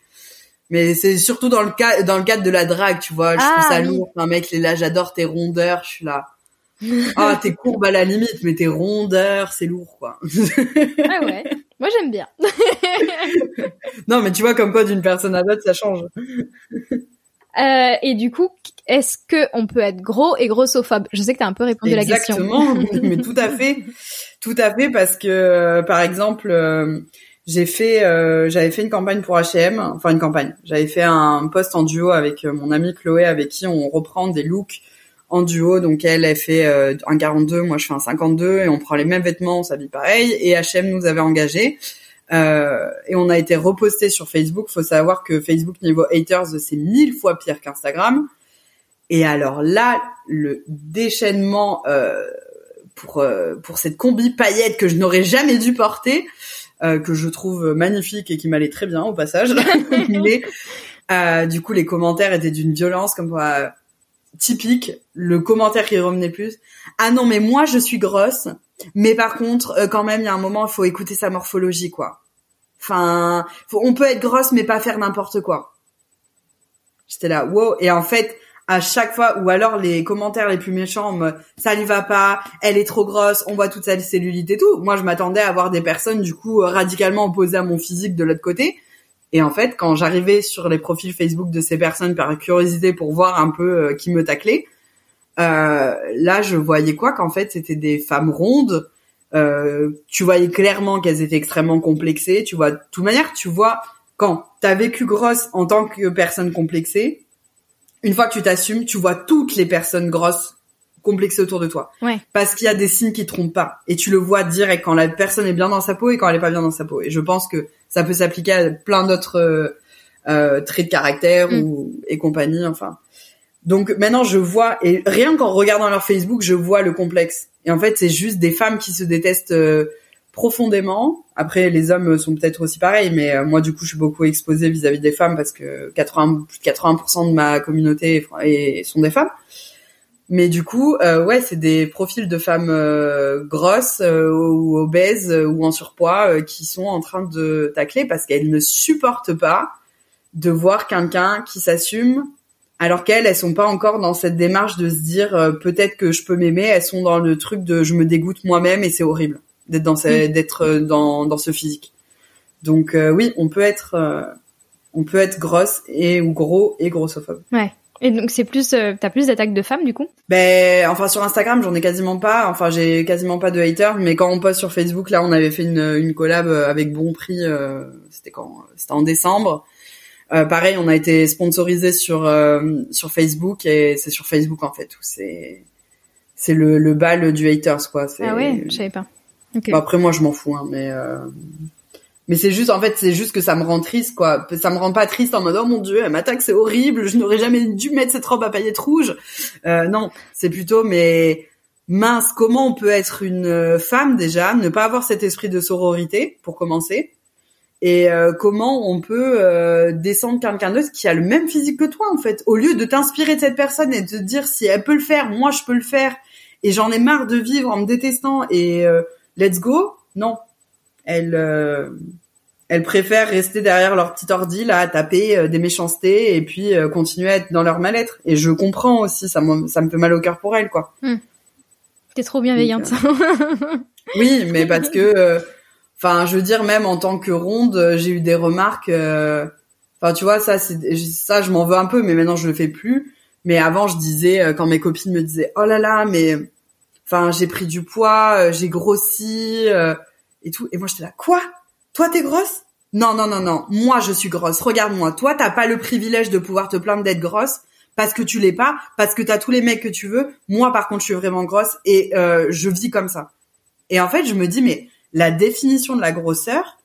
S2: Mais c'est surtout dans le cas, dans le cadre de la drague, tu vois. Je trouve ah, ça lourd. Un mec, là, j'adore tes rondeurs. Je suis là. (laughs) Ah, t'es courbe à la limite, mais tes rondeurs, c'est lourd, quoi.
S1: ah ouais. Moi, j'aime bien. (laughs)
S2: non, mais tu vois, comme quoi, d'une personne à l'autre, ça change.
S1: Euh, et du coup, est-ce que on peut être gros et grossophobe? Je sais que t'as un peu répondu à la question.
S2: Exactement, mais tout à (laughs) fait, tout à fait, parce que, par exemple, euh, j'ai fait euh, j'avais fait une campagne pour H&M enfin une campagne. J'avais fait un post en duo avec euh, mon amie Chloé avec qui on reprend des looks en duo. Donc elle elle fait euh, un 42 moi je fais un 52 et on prend les mêmes vêtements on s'habille pareil. Et H&M nous avait engagé et on a été reposté sur Facebook. Faut savoir que Facebook niveau haters c'est mille fois pire qu'Instagram. Et alors là le déchaînement pour pour cette combi paillette que je n'aurais jamais dû porter euh, que je trouve magnifique et qui m'allait très bien au passage. (laughs) Mais euh, du coup, les commentaires étaient d'une violence comme quoi typique. Le commentaire qui revenait plus. Ah non, mais moi je suis grosse. Mais par contre, euh, quand même, il y a un moment, il faut écouter sa morphologie, quoi. Enfin, on peut être grosse, mais pas faire n'importe quoi. J'étais là, wow. Et en fait, à chaque fois, ou alors les commentaires les plus méchants, ça lui va pas, elle est trop grosse, on voit toute sa cellulite et tout. Moi, je m'attendais à avoir des personnes du coup radicalement opposées à mon physique de l'autre côté. Et en fait, quand j'arrivais sur les profils Facebook de ces personnes par curiosité pour voir un peu euh, qui me taclait, euh, là, je voyais quoi Qu'en fait, c'était des femmes rondes. Euh, tu voyais clairement qu'elles étaient extrêmement complexées. Tu vois, de toute manière, tu vois quand t'as vécu grosse en tant que personne complexée, une fois que tu t'assumes, tu vois toutes les personnes grosses complexées autour de toi.
S1: Ouais.
S2: Parce qu'il y a des signes qui trompent pas. Et tu le vois direct quand la personne est bien dans sa peau et quand elle est pas bien dans sa peau. Et je pense que ça peut s'appliquer à plein d'autres euh, euh traits de caractère mm. ou et compagnie. Enfin. Donc maintenant je vois et rien qu'en regardant leur Facebook, je vois le complexe. Et en fait, c'est juste des femmes qui se détestent euh, profondément. Après, les hommes sont peut-être aussi pareils, mais euh, moi, du coup, je suis beaucoup exposée vis-à-vis des femmes parce que 80, plus de 80% de ma communauté sont des femmes. Mais du coup, euh, ouais, c'est des profils de femmes euh, grosses ou obèses ou en surpoids qui sont en train de tacler parce qu'elles ne supportent pas de voir quelqu'un qui s'assume alors qu'elles, elles sont pas encore dans cette démarche de se dire peut-être que je peux m'aimer. Elles sont dans le truc de je me dégoûte moi-même et c'est horrible d'être dans ce, d'être euh, dans, dans ce physique. Donc euh, oui, on peut être euh, on peut être grosse et ou gros et grossophobe.
S1: Ouais. Et donc c'est plus t'as plus d'attaques de femmes du coup?
S2: Ben enfin sur Instagram j'en ai quasiment pas. Enfin j'ai quasiment pas de haters. Mais quand on poste sur Facebook là on avait fait une, une collab avec Bon Prix. c'était quand C'était en décembre. Pareil on a été sponsorisé sur sur Facebook et c'est sur Facebook en fait où c'est c'est le, le bal du haters quoi.
S1: Ah ouais? Je savais pas
S2: après moi je m'en fous, hein, mais euh... mais c'est juste en fait c'est juste que ça me rend triste quoi. Ça me rend pas triste en mode oh mon dieu elle m'attaque c'est horrible, je n'aurais jamais dû mettre cette robe à paillettes rouges. Euh, non, c'est plutôt mais mince comment on peut être une euh, femme déjà, ne pas avoir cet esprit de sororité pour commencer? Et euh, comment on peut euh, descendre quelqu'un d'autre qui a le même physique que toi en fait, au lieu de t'inspirer de cette personne et de te dire si elle peut le faire, moi je peux le faire. Et j'en ai marre de vivre en me détestant et let's go? Non, elle euh, elle préfère rester derrière leur petit ordi là à taper euh, des méchancetés et puis euh, continuer à être dans leur mal-être. Et je comprends aussi, ça me ça me fait mal au cœur pour elle quoi.
S1: Hmm. T'es trop bienveillante.
S2: oui, mais parce que enfin je veux dire même en tant que ronde, j'ai eu des remarques enfin tu vois ça c'est ça je m'en veux un peu mais maintenant je le fais plus. Mais avant je disais quand mes copines me disaient "Oh là là, mais Enfin, j'ai pris du poids, euh, j'ai grossi euh, et tout. Et moi, j'étais là, quoi? Toi, t'es grosse? Non, non, non, non. Moi, je suis grosse. Regarde-moi. Toi, t'as pas le privilège de pouvoir te plaindre d'être grosse parce que tu l'es pas, parce que t'as tous les mecs que tu veux. Moi, par contre, je suis vraiment grosse et euh, je vis comme ça. Et en fait, je me dis, mais la définition de la grosseur,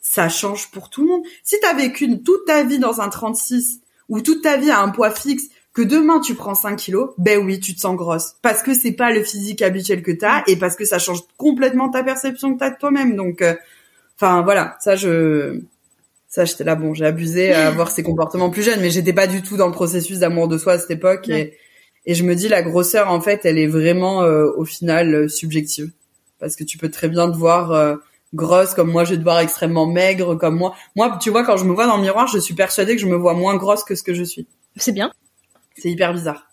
S2: ça change pour tout le monde. Si t'as vécu toute ta vie dans un 36 ou toute ta vie à un poids fixe que demain tu prends 5 kilos, ben oui, tu te sens grosse. Parce que c'est pas le physique habituel que t'as et parce que ça change complètement ta perception que t'as de toi-même. Donc, euh, enfin voilà, ça je, ça j'étais là, bon, j'ai abusé à (laughs) avoir ces comportements plus jeunes, mais j'étais pas du tout dans le processus d'amour de soi à cette époque et, et je me dis la grosseur en fait, elle est vraiment euh, au final euh, subjective parce que tu peux très bien te voir grosse comme moi je vais te voir extrêmement maigre comme moi. Moi, tu vois, quand je me vois dans le miroir, je suis persuadée que je me vois moins grosse que ce que je suis.
S1: C'est bien.
S2: C'est hyper bizarre.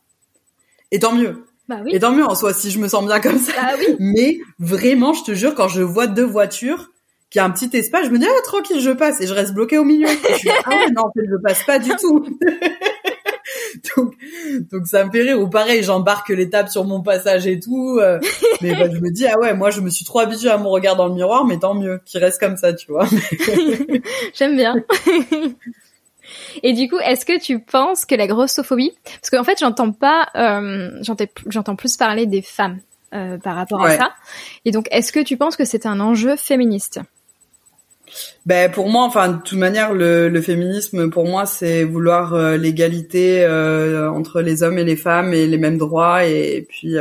S2: Et tant mieux.
S1: Bah oui.
S2: Et tant mieux en soi si je me sens bien comme ça.
S1: Bah oui. (laughs)
S2: Mais vraiment, je te jure, quand je vois deux voitures, qui a un petit espace, je me dis ah tranquille, je passe et je reste bloqué au milieu. je suis ah ouais, non en fait je passe pas du tout. (laughs) donc donc ça me fait rire ou pareil j'embarque l'étape sur mon passage et tout euh, (laughs) mais bah, je me dis ah ouais moi je me suis trop habituée à mon regard dans le miroir mais tant mieux qu'il reste comme ça tu vois
S1: j'aime bien et du coup, est-ce que tu penses que la grossophobie, parce qu'en fait, j'entends pas, euh, j'entends plus parler des femmes euh, par rapport à ça. Et donc, est-ce que tu penses que c'est un enjeu féministe?
S2: Ben pour moi, enfin de toute manière, le, le féminisme pour moi c'est vouloir euh, l'égalité entre les hommes et les femmes et les mêmes droits et, puis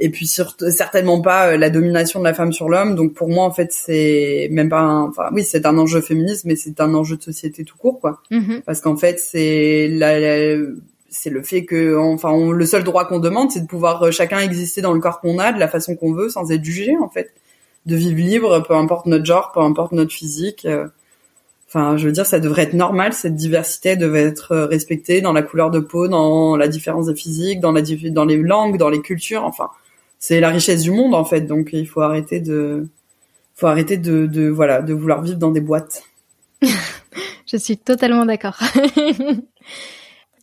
S2: et puis surtout certainement pas euh, la domination de la femme sur l'homme. Donc pour moi en fait c'est même pas, un, enfin oui c'est un enjeu féministe, mais c'est un enjeu de société tout court quoi. Mm-hmm. Parce qu'en fait c'est la, c'est le fait que enfin on, le seul droit qu'on demande c'est de pouvoir euh, chacun exister dans le corps qu'on a de la façon qu'on veut sans être jugé en fait, de vivre libre peu importe notre genre, peu importe notre physique. Euh. Enfin, je veux dire, ça devrait être normal. Cette diversité devrait être respectée dans la couleur de peau, dans la différence des physiques, dans la dans les langues, dans les cultures. Enfin, c'est la richesse du monde en fait. Donc il faut arrêter de, faut arrêter de, de voilà, de vouloir vivre dans des boîtes. (laughs)
S1: Je suis totalement d'accord. (laughs)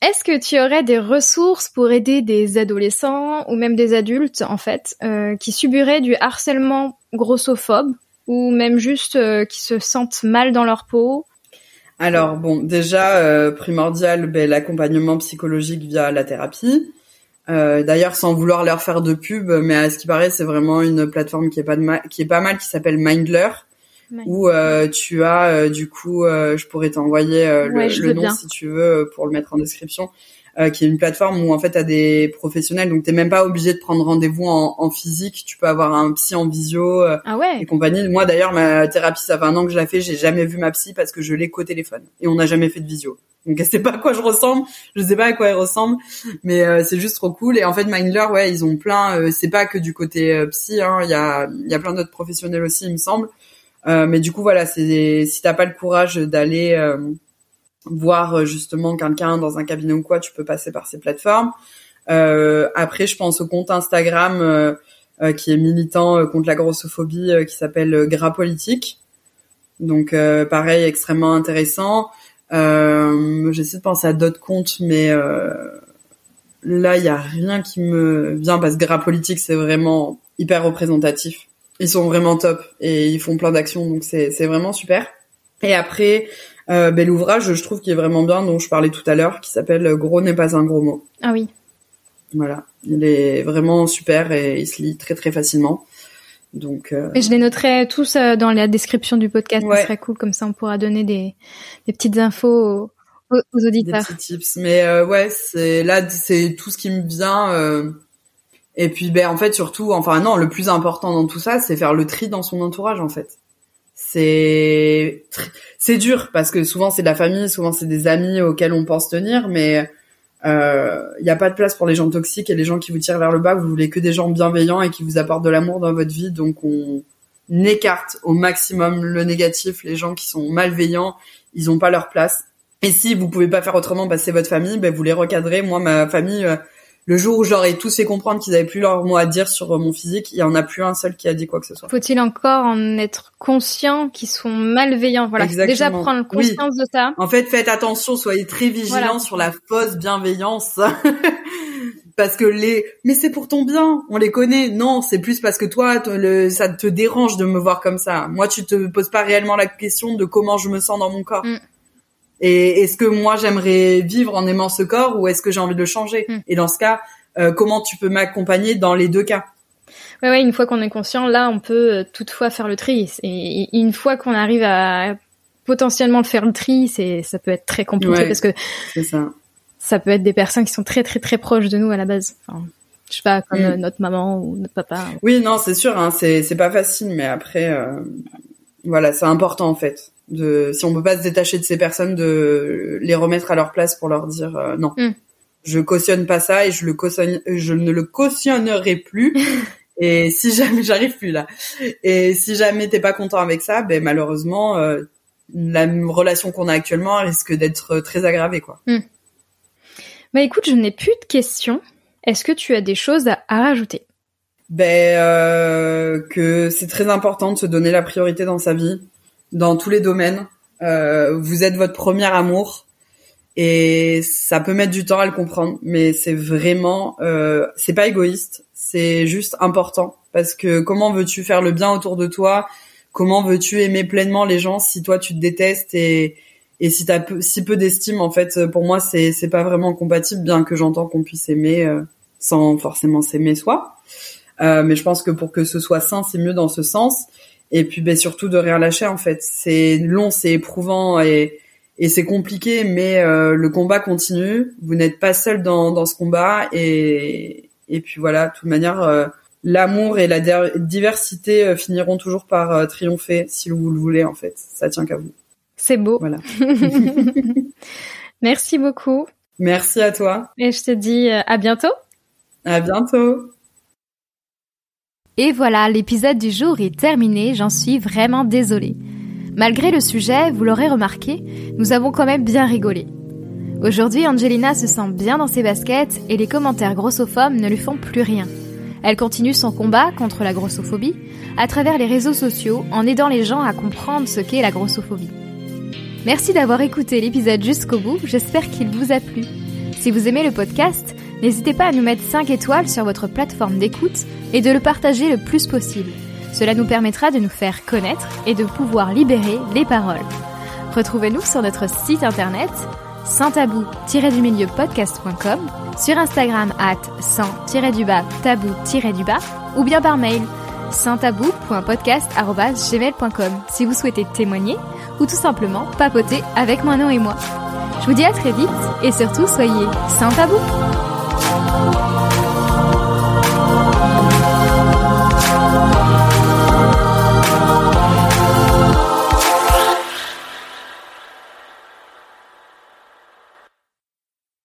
S1: Est-ce que tu aurais des ressources pour aider des adolescents ou même des adultes en fait euh, qui subiraient du harcèlement grossophobe ou même juste euh, qui se sentent mal dans leur peau?
S2: Alors bon, déjà euh, primordial, ben, l'accompagnement psychologique via la thérapie. Euh, d'ailleurs, sans vouloir leur faire de pub, mais à ce qui paraît, c'est vraiment une plateforme qui est pas de qui est pas mal, qui s'appelle Mindler, où euh, tu as euh, du coup, je pourrais t'envoyer le, nom si tu veux pour le mettre en description. euh, qui est une plateforme où en fait t'as des professionnels, donc t'es même pas obligé de prendre rendez-vous en, en, physique. Tu peux avoir un psy en visio
S1: euh, ah ouais.
S2: et compagnie. Moi d'ailleurs, ma thérapie, ça fait un an que je la fais. J'ai jamais vu ma psy parce que je l'ai qu'au téléphone et on n'a jamais fait de visio. Donc elle sait pas à quoi je ressemble, je sais pas à quoi elle ressemble, mais euh, c'est juste trop cool. Et en fait, Mindler, ouais, ils ont plein. Euh, c'est pas que du côté euh, psy, hein, il y a il y a plein d'autres professionnels aussi, il me semble. mais du coup, voilà, c'est si t'as pas le courage d'aller voir justement quelqu'un dans un cabinet ou quoi, tu peux passer par ces plateformes. après, je pense au compte Instagram qui est militant contre la grossophobie, qui s'appelle Gras Politique. Donc pareil, extrêmement intéressant. Euh, J'essaie de penser à d'autres comptes, mais euh, là, il y a rien qui me vient parce que Gras Politique, c'est vraiment hyper représentatif. Ils sont vraiment top et ils font plein d'actions, donc c'est vraiment super. Et après, euh, ben, l'ouvrage, je trouve qu'il est vraiment bien, dont je parlais tout à l'heure, qui s'appelle Gros n'est pas un gros mot.
S1: Ah oui.
S2: Voilà, il est vraiment super et il se lit très très facilement. Donc, euh...
S1: Et je les noterai tous euh, dans la description du podcast. Ouais. Ce serait cool, comme ça on pourra donner des, des petites infos aux, aux auditeurs.
S2: Des petits tips. Mais euh, ouais, c'est là, c'est tout ce qui me vient. Euh... Et puis, ben en fait, surtout, enfin non, le plus important dans tout ça, c'est faire le tri dans son entourage, en fait. C'est c'est dur parce que souvent c'est de la famille, souvent c'est des amis auxquels on pense tenir, mais il euh, n'y a pas de place pour les gens toxiques et les gens qui vous tirent vers le bas. Vous voulez que des gens bienveillants et qui vous apportent de l'amour dans votre vie. Donc on écarte au maximum le négatif. Les gens qui sont malveillants, ils n'ont pas leur place. Et si vous pouvez pas faire autrement, bah, c'est votre famille. Ben vous les recadrez. Moi, ma famille, euh, le jour où j'aurais tous fait comprendre qu'ils avaient plus leur mot à dire sur mon physique, il y en a plus un seul qui a dit quoi que ce soit.
S1: Faut-il encore en être conscient qu'ils sont malveillants? Voilà, déjà prendre conscience de ça.
S2: En fait, faites attention, soyez très vigilants sur la fausse bienveillance. (laughs) parce que les mais c'est pour ton bien, on les connaît. Non, c'est plus parce que toi le, ça te dérange de me voir comme ça. Moi, tu te poses pas réellement la question de comment je me sens dans mon corps. Mm. Et est-ce que moi j'aimerais vivre en aimant ce corps ou est-ce que j'ai envie de le changer? Hmm. Et dans ce cas, euh, comment tu peux m'accompagner dans les deux cas?
S1: Ouais, ouais, une fois qu'on est conscient, là, on peut euh, toutefois faire le tri. Et une fois qu'on arrive à potentiellement faire le tri, c'est ça peut être très compliqué parce que
S2: ça.
S1: ça peut être des personnes qui sont très très très proches de nous à la base. Enfin, je sais pas, comme hmm. euh, notre maman ou notre papa.
S2: Oui, non, c'est sûr, hein, c'est c'est pas facile, mais après, voilà, c'est important en fait de si on peut pas se détacher de ces personnes de les remettre à leur place pour leur dire euh, non. Mm. je cautionne pas ça et je le cautionne je ne le cautionnerai plus. (laughs) Et si jamais (laughs) j'arrive plus là. Et si jamais t'es pas content avec ça ben malheureusement euh, la relation qu'on a actuellement risque d'être très aggravée quoi.
S1: Mm. bah écoute je n'ai plus de questions. Est-ce que tu as des choses à, rajouter?
S2: Ben euh, que c'est très important de se donner la priorité dans sa vie dans tous les domaines. Euh, vous êtes votre premier amour et ça peut mettre du temps à le comprendre, mais c'est vraiment, euh, c'est pas égoïste, c'est juste important. Parce que comment veux-tu faire le bien autour de toi? Comment veux-tu aimer pleinement les gens si toi tu te détestes et et si t'as si peu d'estime en fait pour moi c'est c'est pas vraiment compatible bien que j'entends qu'on puisse aimer euh, sans forcément s'aimer soi. Euh, mais je pense que pour que ce soit sain c'est mieux dans ce sens et puis ben surtout de rien lâcher en fait. C'est long c'est éprouvant et et c'est compliqué mais euh, le combat continue. Vous n'êtes pas seul dans dans ce combat et et puis voilà de toute manière euh, l'amour et la diversité euh, finiront toujours par triompher si vous le voulez en fait. Ça tient qu'à vous.
S1: C'est beau.
S2: Voilà. (laughs) (laughs)
S1: Merci beaucoup.
S2: Merci à toi.
S1: Et je te dis à bientôt.
S2: À bientôt
S1: et voilà, l'épisode du jour est terminé, j'en suis vraiment désolée. Malgré le sujet, vous l'aurez remarqué, nous avons quand même bien rigolé. Aujourd'hui, Angelina se sent bien dans ses baskets et les commentaires grossophobes ne lui font plus rien. Elle continue son combat contre la grossophobie à travers les réseaux sociaux en aidant les gens à comprendre ce qu'est la grossophobie. Merci d'avoir écouté l'épisode jusqu'au bout, j'espère qu'il vous a plu. Si vous aimez le podcast, n'hésitez pas à nous mettre 5 étoiles sur votre plateforme d'écoute et de le partager le plus possible. Cela nous permettra de nous faire connaître et de pouvoir libérer les paroles. Retrouvez-nous sur notre site internet sans-tabou-du-milieu podcast.com, sur Instagram at sans-du-bas tabou-du-bas ou bien par mail sans-tabou.podcast.gmail.com si vous souhaitez témoigner ou tout simplement papoter avec Manon et moi. Je vous dis à très vite et surtout soyez sans tabou. Oh.